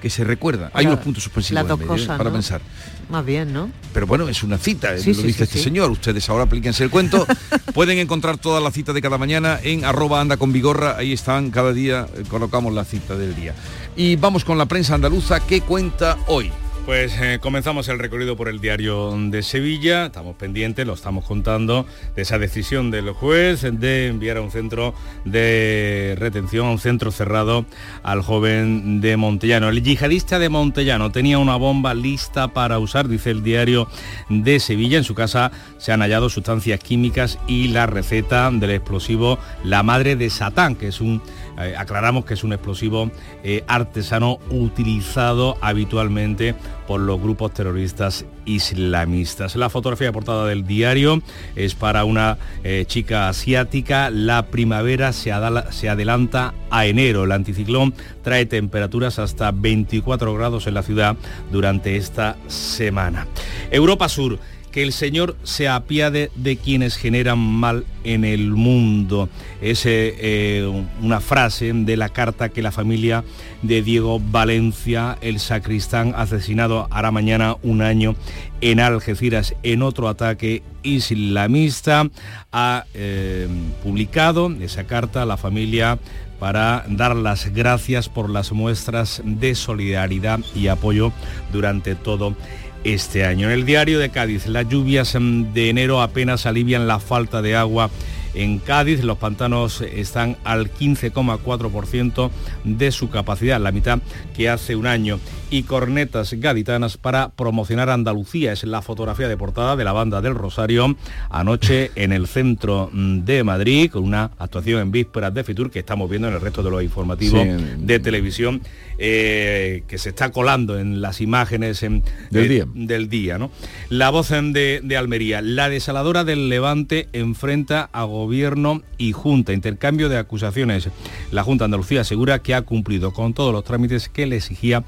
que se recuerda. Hay Claro, unos puntos suspensivos las dos en medio, ¿eh? para ¿no? pensar. Más bien, ¿no? Pero bueno, es una cita, Sí, lo sí, dice sí, este señor. Ustedes ahora aplíquense el cuento. Pueden encontrar todas las citas de cada mañana en arroba anda con vigorra. Ahí están, cada día eh, colocamos la cita del día. Y vamos con la prensa andaluza que cuenta hoy. Pues eh, comenzamos el recorrido por el diario de Sevilla, estamos pendientes, lo estamos contando, de esa decisión del juez de enviar a un centro de retención, a un centro cerrado al joven de Montellano. El yihadista de Montellano tenía una bomba lista para usar, dice el diario de Sevilla. En su casa se han hallado sustancias químicas y la receta del explosivo La Madre de Satán, que es un eh, aclaramos que es un explosivo eh, artesano utilizado habitualmente por los grupos terroristas islamistas. La fotografía de portada del diario es para una eh, chica asiática. La primavera se, se adelanta a enero. El anticiclón trae temperaturas hasta 24 grados en la ciudad durante esta semana. Europa Sur el Señor se apiade de quienes generan mal en el mundo. Es eh, eh, una frase de la carta que la familia de Diego Valencia, el sacristán asesinado hará mañana un año en Algeciras en otro ataque islamista, ha eh, publicado esa carta a la familia para dar las gracias por las muestras de solidaridad y apoyo durante todo este año. En el diario de Cádiz, las lluvias mm, de enero apenas alivian la falta de agua en Cádiz. Los pantanos están al 15,4% de su capacidad, la mitad que hace un año. Y cornetas gaditanas para promocionar Andalucía. Es la fotografía de portada de la banda del Rosario anoche en el centro de Madrid con una actuación en vísperas de Fitur que estamos viendo en el resto de los informativos Sí. de televisión eh, que se está colando en las imágenes en- Del eh, día. del día. ¿no? La voz en de, de Almería. La desaladora del Levante enfrenta a gobierno y Junta. Intercambio de acusaciones. La Junta de Andalucía asegura que ha cumplido con todos los trámites que le exigía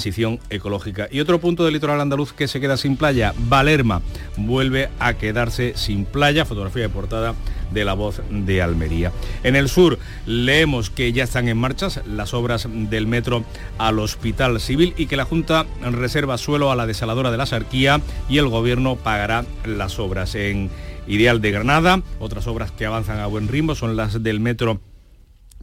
transición ecológica. Y otro punto del litoral andaluz que se queda sin playa. Valerma vuelve a quedarse sin playa. Fotografía de portada de la voz de Almería. En el sur leemos que ya están en marcha las obras del metro al Hospital Civil y que la Junta reserva suelo a la desaladora de la Sarquía y el Gobierno pagará las obras. En Ideal de Granada, otras obras que avanzan a buen ritmo son las del metro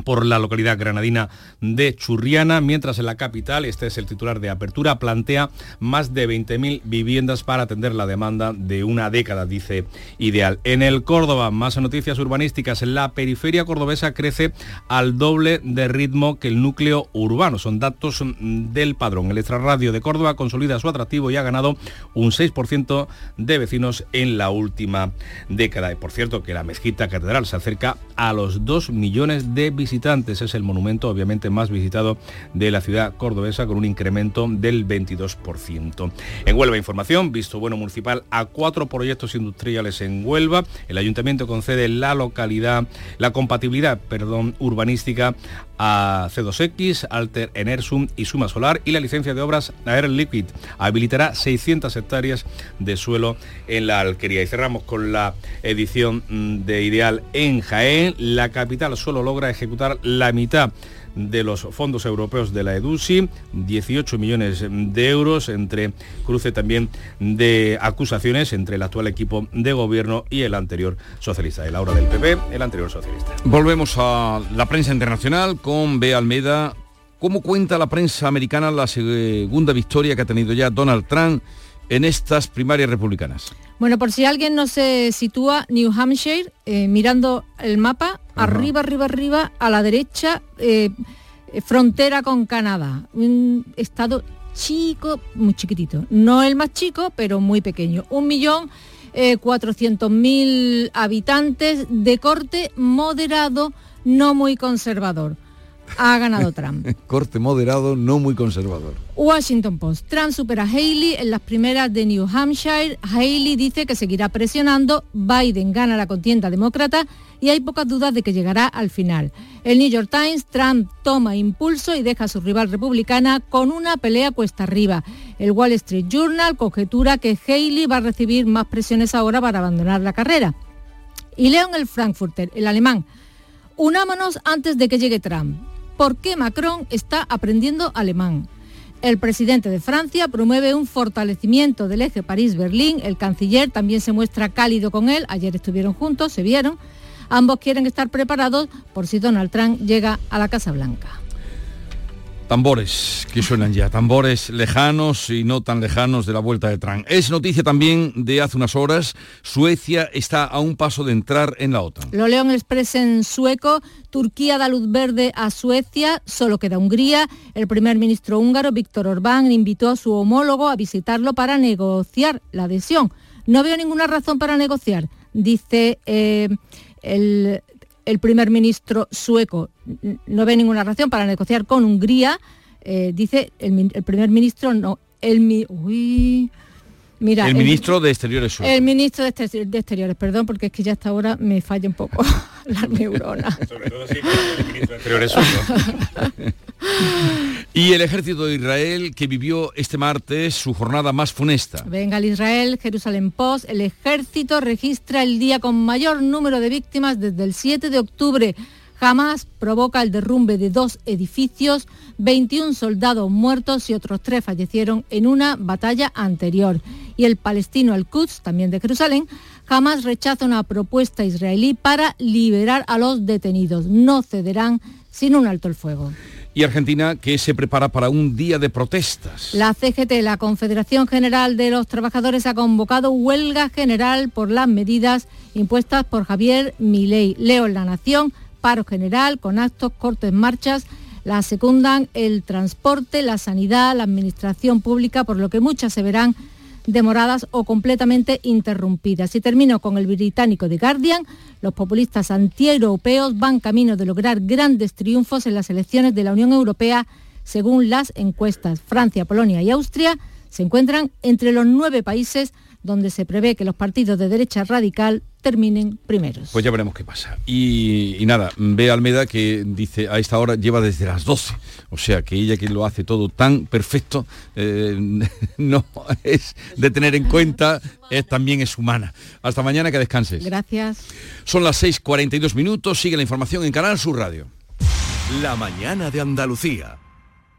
por la localidad granadina de Churriana, mientras en la capital, este es el titular de apertura, plantea más de 20.000 viviendas para atender la demanda de una década, dice Ideal. En el Córdoba, más noticias urbanísticas, la periferia cordobesa crece al doble de ritmo que el núcleo urbano, son datos del padrón. El extrarradio de Córdoba consolida su atractivo y ha ganado un 6% de vecinos en la última década. Y por cierto que la mezquita catedral se acerca a los 2 millones de visitantes visitantes. Es el monumento obviamente más visitado de la ciudad cordobesa con un incremento del 22%. En Huelva Información, visto bueno municipal a cuatro proyectos industriales en Huelva. El ayuntamiento concede la localidad, la compatibilidad, perdón, urbanística a C2X, Alter Enersum y Suma Solar y la licencia de obras Air Liquid habilitará 600 hectáreas de suelo en la alquería. Y cerramos con la edición mm, de Ideal en Jaén. La capital solo logra ejecutar la mitad de los fondos europeos de la EDUSI, 18 millones de euros entre cruce también de acusaciones entre el actual equipo de gobierno y el anterior socialista, el ahora del PP, el anterior socialista. Volvemos a la prensa internacional con Bea Almeda. ¿Cómo cuenta la prensa americana la segunda victoria que ha tenido ya Donald Trump en estas primarias republicanas? Bueno, por si alguien no se sitúa, New Hampshire, eh, mirando el mapa, arriba, arriba, arriba, a la derecha, eh, frontera con Canadá. Un estado chico, muy chiquitito. No el más chico, pero muy pequeño. Un millón eh, cuatrocientos mil habitantes de corte moderado, no muy conservador ha ganado Trump. Corte moderado, no muy conservador. Washington Post. Trump supera a Haley en las primeras de New Hampshire. Haley dice que seguirá presionando. Biden gana la contienda demócrata y hay pocas dudas de que llegará al final. El New York Times, Trump toma impulso y deja a su rival republicana con una pelea cuesta arriba. El Wall Street Journal conjetura que Haley va a recibir más presiones ahora para abandonar la carrera. Y leo en el Frankfurter, el alemán. Unámonos antes de que llegue Trump por qué Macron está aprendiendo alemán. El presidente de Francia promueve un fortalecimiento del eje París-Berlín. El canciller también se muestra cálido con él. Ayer estuvieron juntos, se vieron. Ambos quieren estar preparados por si Donald Trump llega a la Casa Blanca. Tambores que suenan ya, tambores lejanos y no tan lejanos de la vuelta de Trump. Es noticia también de hace unas horas, Suecia está a un paso de entrar en la OTAN. Lo León Express en sueco, Turquía da luz verde a Suecia, solo queda Hungría. El primer ministro húngaro, Víctor Orbán, invitó a su homólogo a visitarlo para negociar la adhesión. No veo ninguna razón para negociar, dice eh, el el primer ministro sueco no ve ninguna razón para negociar con Hungría, eh, dice el, primer ministro, no, el... Uy, Mira, el, ministro de Exteriores sueco. El ministro de, Exteriores, perdón, porque es que ya hasta ahora me falla un poco la neurona. Sobre todo si el ministro de Exteriores sueco. y el ejército de Israel que vivió este martes su jornada más funesta. Venga, el Israel, Jerusalén Post, el ejército registra el día con mayor número de víctimas desde el 7 de octubre. Jamás provoca el derrumbe de dos edificios, 21 soldados muertos y otros tres fallecieron en una batalla anterior. Y el palestino Al-Quds, también de Jerusalén, jamás rechaza una propuesta israelí para liberar a los detenidos. No cederán sin un alto el fuego y Argentina que se prepara para un día de protestas. La CGT, la Confederación General de los Trabajadores, ha convocado huelga general por las medidas impuestas por Javier Milei. Leo en La Nación, paro general con actos, cortes, marchas. La secundan el transporte, la sanidad, la administración pública, por lo que muchas se verán demoradas o completamente interrumpidas. Y termino con el británico The Guardian. Los populistas antieuropeos van camino de lograr grandes triunfos en las elecciones de la Unión Europea, según las encuestas. Francia, Polonia y Austria se encuentran entre los nueve países donde se prevé que los partidos de derecha radical terminen primeros. Pues ya veremos qué pasa. Y, nada, ve Almeda que dice a esta hora lleva desde las 12. O sea que ella que lo hace todo tan perfecto eh, no es de tener en cuenta, es, también es humana. Hasta mañana, que descanses. Gracias. Son las 6.42 minutos, sigue la información en Canal Sur Radio. La mañana de Andalucía.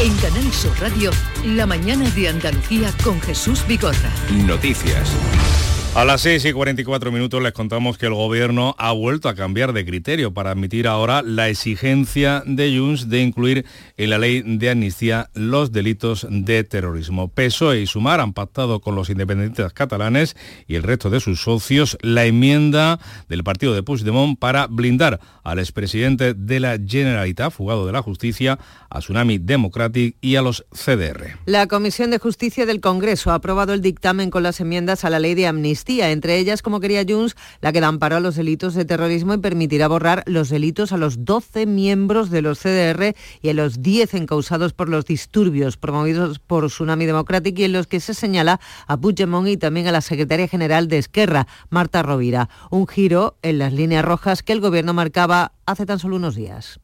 En Canal Sur Radio, la mañana de Andalucía con Jesús Vigorra. Noticias. A las 6 y 44 minutos les contamos que el gobierno ha vuelto a cambiar de criterio para admitir ahora la exigencia de Junts de incluir en la ley de amnistía los delitos de terrorismo. PSOE y Sumar han pactado con los independentistas catalanes y el resto de sus socios la enmienda del partido de Puigdemont para blindar al expresidente de la Generalitat, fugado de la justicia, a Tsunami Democratic y a los CDR. La Comisión de Justicia del Congreso ha aprobado el dictamen con las enmiendas a la ley de amnistía entre ellas, como quería Junts, la que da amparo a los delitos de terrorismo y permitirá borrar los delitos a los 12 miembros de los CDR y a los 10 encausados por los disturbios promovidos por Tsunami Democratic y en los que se señala a Puigdemont y también a la secretaria general de Esquerra, Marta Rovira. Un giro en las líneas rojas que el gobierno marcaba hace tan solo unos días.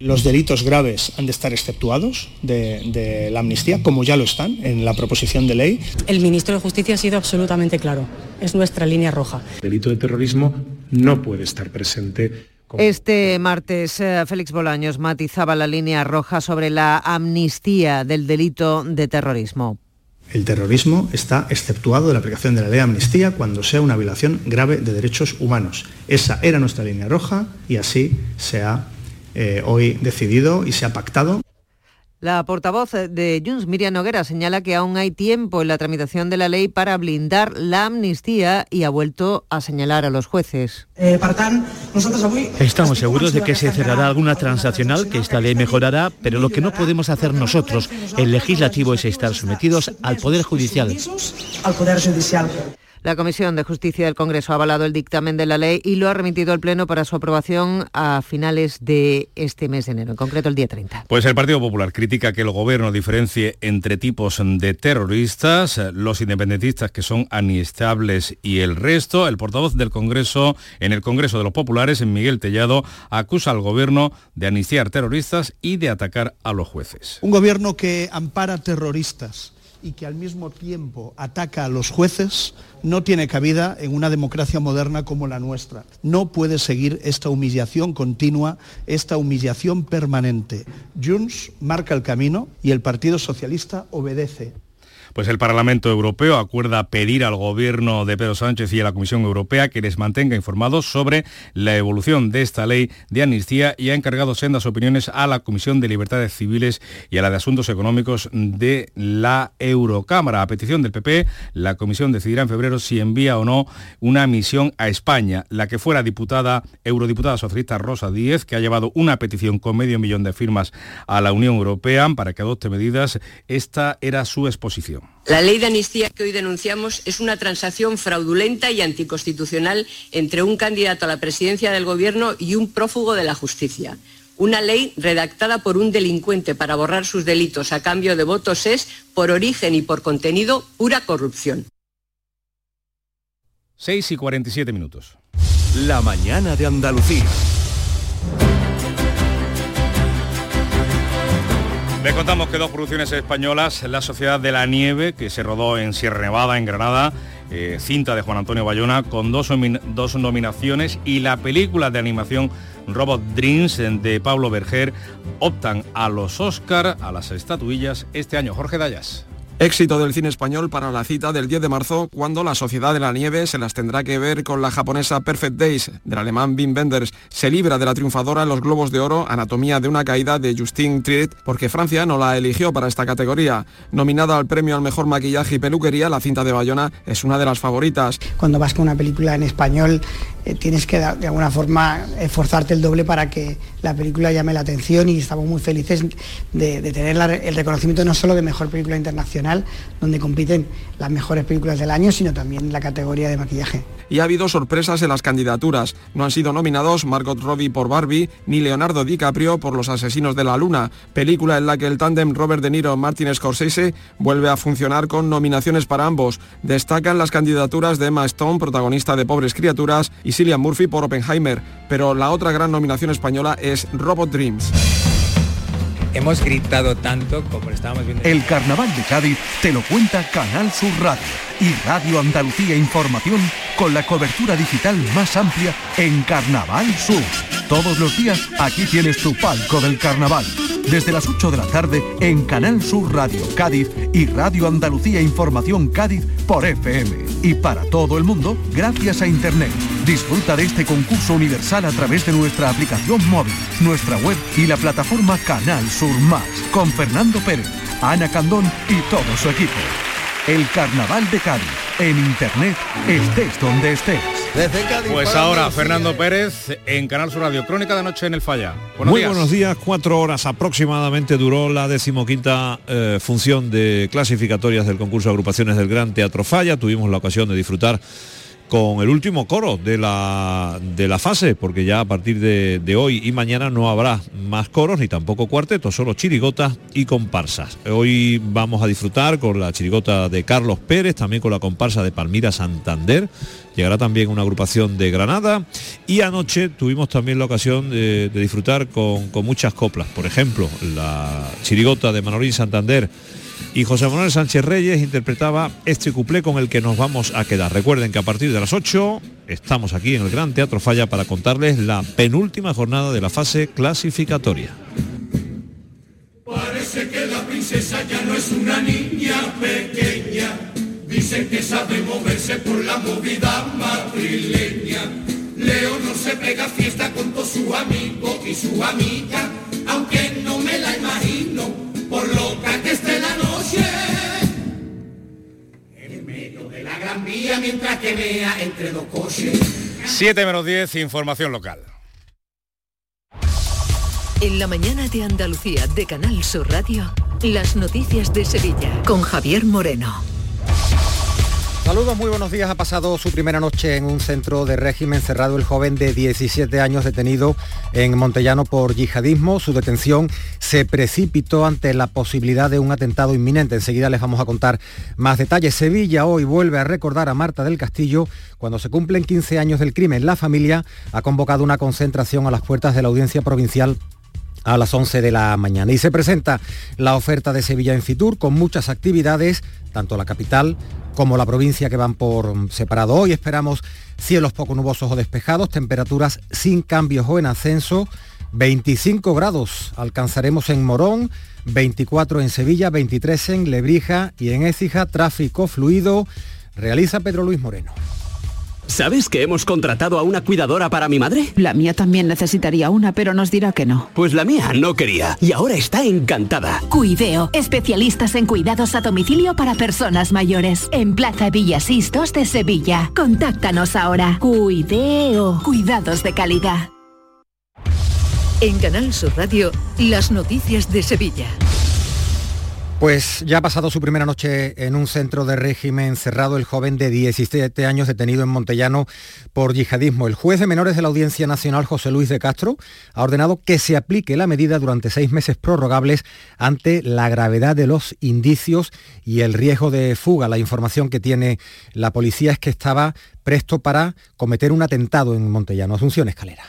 Los delitos graves han de estar exceptuados de, de, la amnistía, como ya lo están en la proposición de ley. El ministro de Justicia ha sido absolutamente claro. Es nuestra línea roja. El delito de terrorismo no puede estar presente este martes, eh, Félix Bolaños matizaba la línea roja sobre la amnistía del delito de terrorismo. El terrorismo está exceptuado de la aplicación de la ley de amnistía cuando sea una violación grave de derechos humanos. Esa era nuestra línea roja y así se ha eh, hoy decidido y se ha pactado. La portavoz de Junts, Miriam Noguera, señala que aún hay tiempo en la tramitación de la ley para blindar la amnistía y ha vuelto a señalar a los jueces. Eh, Estamos seguros de que se cerrará alguna transaccional, que esta ley mejorará, pero lo que no podemos hacer nosotros, el legislativo, es estar sometidos al Poder Judicial. La Comisión de Justicia del Congreso ha avalado el dictamen de la ley y lo ha remitido al Pleno para su aprobación a finales de este mes de enero, en concreto el día 30. Pues el Partido Popular critica que el Gobierno diferencie entre tipos de terroristas, los independentistas que son aniestables y el resto. El portavoz del Congreso, en el Congreso de los Populares, Miguel Tellado, acusa al Gobierno de anistiar terroristas y de atacar a los jueces. Un Gobierno que ampara terroristas y que al mismo tiempo ataca a los jueces no tiene cabida en una democracia moderna como la nuestra. No puede seguir esta humillación continua, esta humillación permanente. Junts marca el camino y el Partido Socialista obedece. Pues el Parlamento Europeo acuerda pedir al gobierno de Pedro Sánchez y a la Comisión Europea que les mantenga informados sobre la evolución de esta ley de amnistía y ha encargado sendas opiniones a la Comisión de Libertades Civiles y a la de Asuntos Económicos de la Eurocámara. A petición del PP, la Comisión decidirá en febrero si envía o no una misión a España. La que fuera diputada, eurodiputada socialista Rosa Díez, que ha llevado una petición con medio millón de firmas a la Unión Europea para que adopte medidas, esta era su exposición. La ley de amnistía que hoy denunciamos es una transacción fraudulenta y anticonstitucional entre un candidato a la presidencia del Gobierno y un prófugo de la justicia. Una ley redactada por un delincuente para borrar sus delitos a cambio de votos es, por origen y por contenido, pura corrupción. 6 y 47 minutos. La mañana de Andalucía. Le contamos que dos producciones españolas, La Sociedad de la Nieve, que se rodó en Sierra Nevada, en Granada, eh, cinta de Juan Antonio Bayona, con dos, dos nominaciones, y la película de animación Robot Dreams de Pablo Berger, optan a los Oscar, a las estatuillas, este año. Jorge Dayas. Éxito del cine español para la cita del 10 de marzo, cuando la Sociedad de la Nieve se las tendrá que ver con la japonesa Perfect Days, del alemán Wim Wenders. Se libra de la triunfadora en los Globos de Oro, Anatomía de una caída de Justine Triet, porque Francia no la eligió para esta categoría. Nominada al premio al mejor maquillaje y peluquería, la cinta de Bayona es una de las favoritas. Cuando vas con una película en español, eh, tienes que de alguna forma esforzarte el doble para que la película llame la atención y estamos muy felices de, tener el reconocimiento no solo de mejor película internacional, donde compiten las mejores películas del año, sino también la categoría de maquillaje. Y ha habido sorpresas en las candidaturas. No han sido nominados Margot Robbie por Barbie ni Leonardo DiCaprio por Los Asesinos de la Luna, película en la que el tándem Robert De Niro-Martin Scorsese vuelve a funcionar con nominaciones para ambos. Destacan las candidaturas de Emma Stone, protagonista de Pobres Criaturas, Cillian Murphy por Oppenheimer, pero la otra gran nominación española es Robot Dreams. Hemos gritado tanto como lo estábamos viendo. El Carnaval de Cádiz te lo cuenta Canal Sur Radio y Radio Andalucía Información con la cobertura digital más amplia en Carnaval Sur. Todos los días aquí tienes tu palco del carnaval. Desde las 8 de la tarde en Canal Sur Radio Cádiz y Radio Andalucía Información Cádiz por FM. Y para todo el mundo, gracias a Internet. Disfruta de este concurso universal a través de nuestra aplicación móvil, nuestra web y la plataforma Canal Sur Más, con Fernando Pérez, Ana Candón y todo su equipo. El Carnaval de Cádiz. En Internet, estés donde estés. Pues ahora, Fernando Pérez en Canal Sur Radio. Crónica de Noche en el Falla. Muy buenos días. Cuatro horas aproximadamente duró la decimoquinta eh, función de clasificatorias del concurso de agrupaciones del Gran Teatro Falla. Tuvimos la ocasión de disfrutar con el último coro de la, de la fase, porque ya a partir de, hoy y mañana no habrá más coros ni tampoco cuartetos, solo chirigotas y comparsas. Hoy vamos a disfrutar con la chirigota de Carlos Pérez, también con la comparsa de Palmira Santander, llegará también una agrupación de Granada. Y anoche tuvimos también la ocasión de, disfrutar con, con muchas coplas, por ejemplo, la chirigota de Manolín Santander, y José Manuel Sánchez Reyes interpretaba este cuplé con el que nos vamos a quedar. Recuerden que a partir de las 8 estamos aquí en el Gran Teatro Falla para contarles la penúltima jornada de la fase clasificatoria. Parece que la princesa ya no es una niña pequeña. Dicen que sabe moverse por la movida madrileña. Leo no se pega fiesta con todos su amigo y su amiga, aunque no me la imagino por loca que esté la medio de la gran vía mientras que vea entre dos coches. 7 menos 10, información local. En la mañana de Andalucía de Canal Sur Radio, las noticias de Sevilla con Javier Moreno. Saludos, muy buenos días. Ha pasado su primera noche en un centro de régimen cerrado el joven de 17 años detenido en Montellano por yihadismo. Su detención se precipitó ante la posibilidad de un atentado inminente. Enseguida les vamos a contar más detalles. Sevilla hoy vuelve a recordar a Marta del Castillo cuando se cumplen 15 años del crimen. La familia ha convocado una concentración a las puertas de la audiencia provincial a las 11 de la mañana. Y se presenta la oferta de Sevilla en Fitur con muchas actividades, tanto la capital como la provincia que van por separado. Hoy esperamos cielos poco nubosos o despejados, temperaturas sin cambios o en ascenso. 25 grados alcanzaremos en Morón, 24 en Sevilla, 23 en Lebrija y en Écija, tráfico fluido. Realiza Pedro Luis Moreno. ¿Sabes que hemos contratado a una cuidadora para mi madre? La mía también necesitaría una, pero nos dirá que no. Pues la mía no quería y ahora está encantada. Cuideo, especialistas en cuidados a domicilio para personas mayores. En Plaza Villasistos de Sevilla. Contáctanos ahora. Cuideo, cuidados de calidad. En Canal Sur Radio, las noticias de Sevilla. Pues ya ha pasado su primera noche en un centro de régimen cerrado el joven de 17 años detenido en Montellano por yihadismo. El juez de menores de la Audiencia Nacional, José Luis de Castro, ha ordenado que se aplique la medida durante seis meses prorrogables ante la gravedad de los indicios y el riesgo de fuga. La información que tiene la policía es que estaba presto para cometer un atentado en Montellano. Asunción Escalera.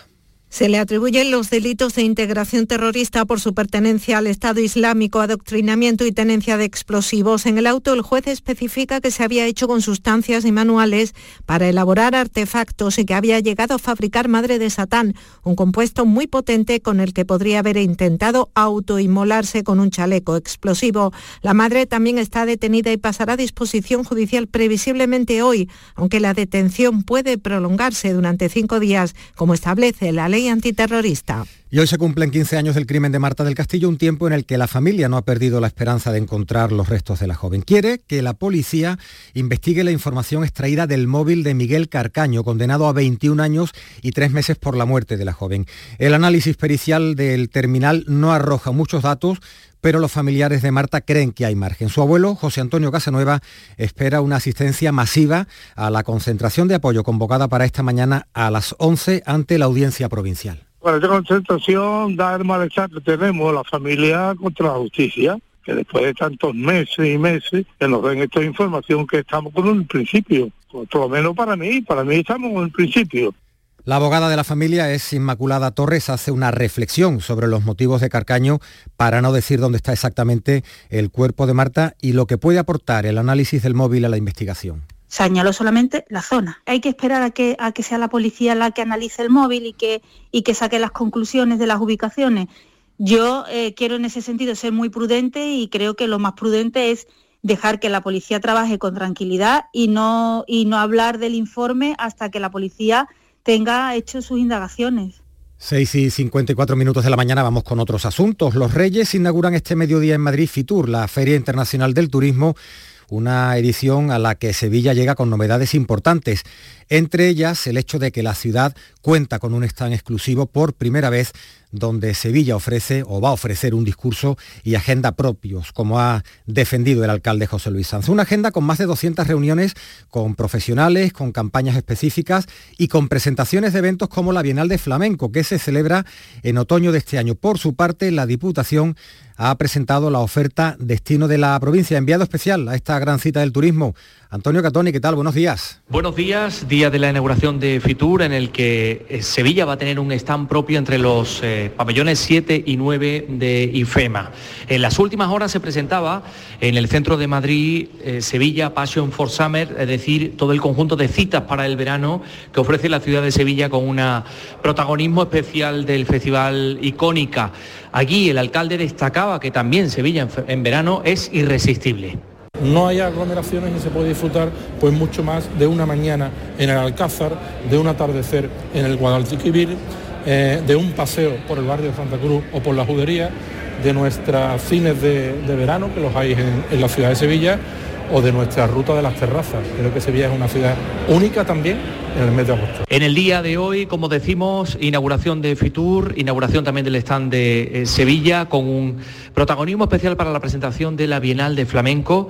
Se le atribuyen los delitos de integración terrorista por su pertenencia al Estado Islámico, adoctrinamiento y tenencia de explosivos. En el auto, el juez especifica que se había hecho con sustancias y manuales para elaborar artefactos y que había llegado a fabricar madre de Satán, un compuesto muy potente con el que podría haber intentado autoinmolarse con un chaleco explosivo. La madre también está detenida y pasará a disposición judicial previsiblemente hoy, aunque la detención puede prolongarse durante cinco días, como establece la ley antiterrorista. Y hoy se cumplen 15 años del crimen de Marta del Castillo, un tiempo en el que la familia no ha perdido la esperanza de encontrar los restos de la joven. Quiere que la policía investigue la información extraída del móvil de Miguel Carcaño, condenado a 21 años y 3 meses por la muerte de la joven. El análisis pericial del terminal no arroja muchos datos, pero los familiares de Marta creen que hay margen. Su abuelo, José Antonio Casanueva, espera una asistencia masiva a la concentración de apoyo convocada para esta mañana a las 11 ante la audiencia provincial. Bueno, esta concentración da el malestar que tenemos la familia contra la justicia, que después de tantos meses y meses que nos den esta información que estamos con un principio, por lo menos para mí, para mí estamos con el principio. La abogada de la familia es Inmaculada Torres, hace una reflexión sobre los motivos de Carcaño para no decir dónde está exactamente el cuerpo de Marta y lo que puede aportar el análisis del móvil a la investigación señaló solamente la zona. Hay que esperar a que, a que sea la policía la que analice el móvil y que, y que saque las conclusiones de las ubicaciones. Yo eh, quiero en ese sentido ser muy prudente y creo que lo más prudente es dejar que la policía trabaje con tranquilidad y no, y no hablar del informe hasta que la policía tenga hecho sus indagaciones. 6 y 54 minutos de la mañana vamos con otros asuntos. Los Reyes inauguran este mediodía en Madrid Fitur, la Feria Internacional del Turismo una edición a la que Sevilla llega con novedades importantes, entre ellas el hecho de que la ciudad cuenta con un stand exclusivo por primera vez donde Sevilla ofrece o va a ofrecer un discurso y agenda propios, como ha defendido el alcalde José Luis Sanz. Una agenda con más de 200 reuniones con profesionales, con campañas específicas y con presentaciones de eventos como la Bienal de Flamenco, que se celebra en otoño de este año. Por su parte, la Diputación ha presentado la oferta Destino de la provincia, enviado especial a esta gran cita del turismo. Antonio Catoni, ¿qué tal? Buenos días. Buenos días, día de la inauguración de Fitur, en el que eh, Sevilla va a tener un stand propio entre los eh, pabellones 7 y 9 de IFEMA. En las últimas horas se presentaba en el centro de Madrid eh, Sevilla Passion for Summer, es decir, todo el conjunto de citas para el verano que ofrece la ciudad de Sevilla con un protagonismo especial del festival Icónica. Allí el alcalde destacaba que también Sevilla en verano es irresistible. No hay aglomeraciones y se puede disfrutar pues mucho más de una mañana en el Alcázar, de un atardecer en el Guadalquivir, eh, de un paseo por el barrio de Santa Cruz o por la Judería, de nuestros cines de, verano, que los hay en, la ciudad de Sevilla, o de nuestra ruta de las terrazas. Creo que Sevilla es una ciudad única también en el mes de agosto. En el día de hoy, como decimos, inauguración de Fitur, inauguración también del stand de eh, Sevilla, con un protagonismo especial para la presentación de la Bienal de Flamenco.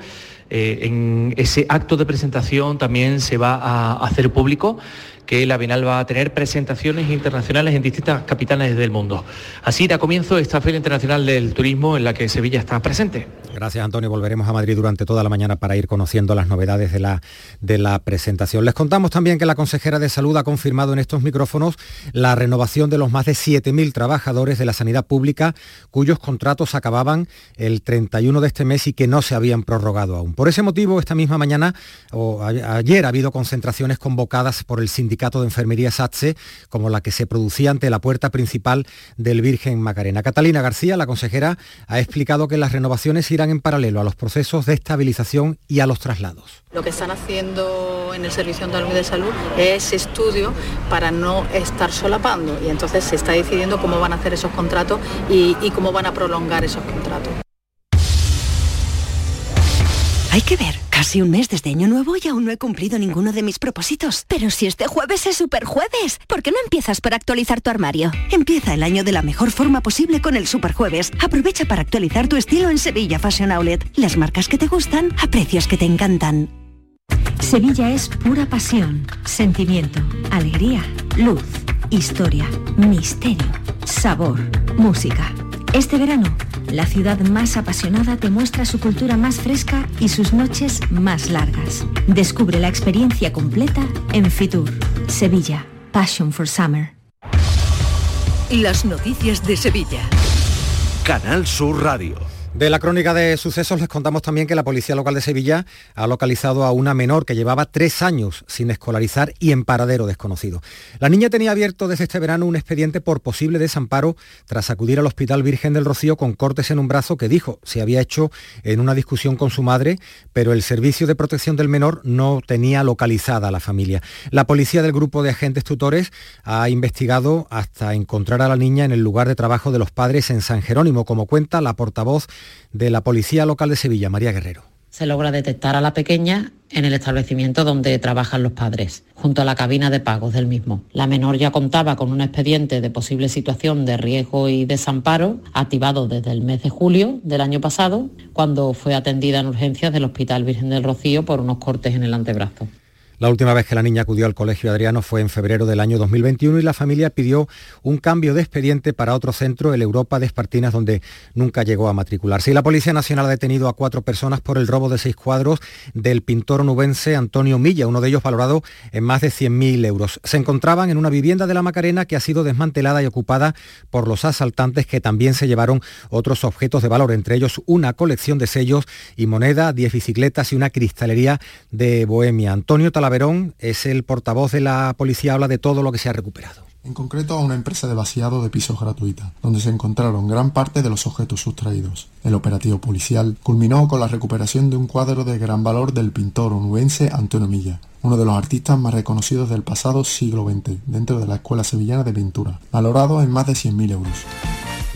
Eh, en ese acto de presentación también se va a hacer público que la Bienal va a tener presentaciones internacionales en distintas capitales del mundo. Así da comienzo esta Feria Internacional del Turismo en la que Sevilla está presente. Gracias Antonio, volveremos a Madrid durante toda la mañana para ir conociendo las novedades de la, de la presentación. Les contamos también que la consejera de Salud ha confirmado en estos micrófonos la renovación de los más de 7.000 trabajadores de la sanidad pública cuyos contratos acababan el 31 de este mes y que no se habían prorrogado aún. Por ese motivo, esta misma mañana o ayer ha habido concentraciones convocadas por el sindicato de Enfermería SATSE, como la que se producía ante la puerta principal del Virgen Macarena. Catalina García, la consejera, ha explicado que las renovaciones irán en paralelo a los procesos de estabilización y a los traslados. Lo que están haciendo en el Servicio Andaluz de Salud es estudio para no estar solapando y entonces se está decidiendo cómo van a hacer esos contratos y, y cómo van a prolongar esos contratos. Hay que ver, casi un mes desde Año Nuevo y aún no he cumplido ninguno de mis propósitos. Pero si este jueves es Superjueves, ¿por qué no empiezas por actualizar tu armario? Empieza el año de la mejor forma posible con el Superjueves. Aprovecha para actualizar tu estilo en Sevilla Fashion Outlet. Las marcas que te gustan a precios que te encantan. Sevilla es pura pasión, sentimiento, alegría, luz, historia, misterio, sabor, música. Este verano, la ciudad más apasionada te muestra su cultura más fresca y sus noches más largas. Descubre la experiencia completa en Fitur, Sevilla, Passion for Summer. Las noticias de Sevilla. Canal Sur Radio. De la crónica de sucesos les contamos también que la Policía Local de Sevilla ha localizado a una menor que llevaba tres años sin escolarizar y en paradero desconocido. La niña tenía abierto desde este verano un expediente por posible desamparo tras acudir al Hospital Virgen del Rocío con cortes en un brazo que dijo se había hecho en una discusión con su madre, pero el Servicio de Protección del Menor no tenía localizada a la familia. La policía del grupo de agentes tutores ha investigado hasta encontrar a la niña en el lugar de trabajo de los padres en San Jerónimo, como cuenta la portavoz de la Policía Local de Sevilla, María Guerrero. Se logra detectar a la pequeña en el establecimiento donde trabajan los padres, junto a la cabina de pagos del mismo. La menor ya contaba con un expediente de posible situación de riesgo y desamparo activado desde el mes de julio del año pasado, cuando fue atendida en urgencias del Hospital Virgen del Rocío por unos cortes en el antebrazo. La última vez que la niña acudió al colegio Adriano fue en febrero del año 2021 y la familia pidió un cambio de expediente para otro centro, el Europa de Espartinas, donde nunca llegó a matricularse. Y la Policía Nacional ha detenido a cuatro personas por el robo de seis cuadros del pintor nubense Antonio Milla, uno de ellos valorado en más de 100.000 euros. Se encontraban en una vivienda de la Macarena que ha sido desmantelada y ocupada por los asaltantes que también se llevaron otros objetos de valor, entre ellos una colección de sellos y moneda, 10 bicicletas y una cristalería de Bohemia. Antonio Verón es el portavoz de la policía, habla de todo lo que se ha recuperado. En concreto a una empresa de vaciado de pisos gratuita, donde se encontraron gran parte de los objetos sustraídos. El operativo policial culminó con la recuperación de un cuadro de gran valor del pintor onubense Antonio Milla, uno de los artistas más reconocidos del pasado siglo XX, dentro de la Escuela Sevillana de Pintura, valorado en más de 100.000 euros.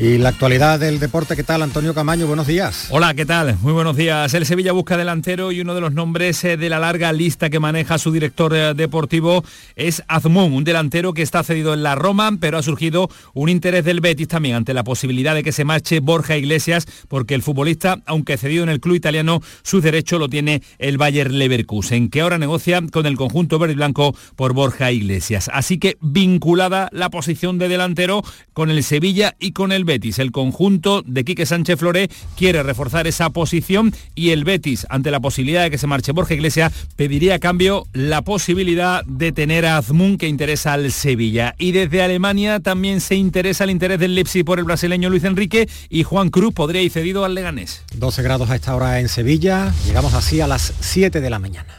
Y la actualidad del deporte, ¿qué tal? Antonio Camaño, buenos días. Hola, ¿qué tal? Muy buenos días. El Sevilla busca delantero y uno de los nombres eh, de la larga lista que maneja su director eh, deportivo es Azmún, un delantero que está cedido en la Roma, pero ha surgido un interés del Betis también ante la posibilidad de que se marche Borja Iglesias, porque el futbolista, aunque cedido en el club italiano, su derecho lo tiene el Bayer Leverkusen, que ahora negocia con el conjunto verde y blanco por Borja Iglesias. Así que vinculada la posición de delantero con el Sevilla y con el Betis. El conjunto de Quique Sánchez Floré quiere reforzar esa posición y el Betis, ante la posibilidad de que se marche Borja Iglesias, pediría a cambio la posibilidad de tener a Azmún que interesa al Sevilla. Y desde Alemania también se interesa el interés del Leipzig por el brasileño Luis Enrique y Juan Cruz podría ir cedido al Leganés. 12 grados a esta hora en Sevilla, llegamos así a las 7 de la mañana.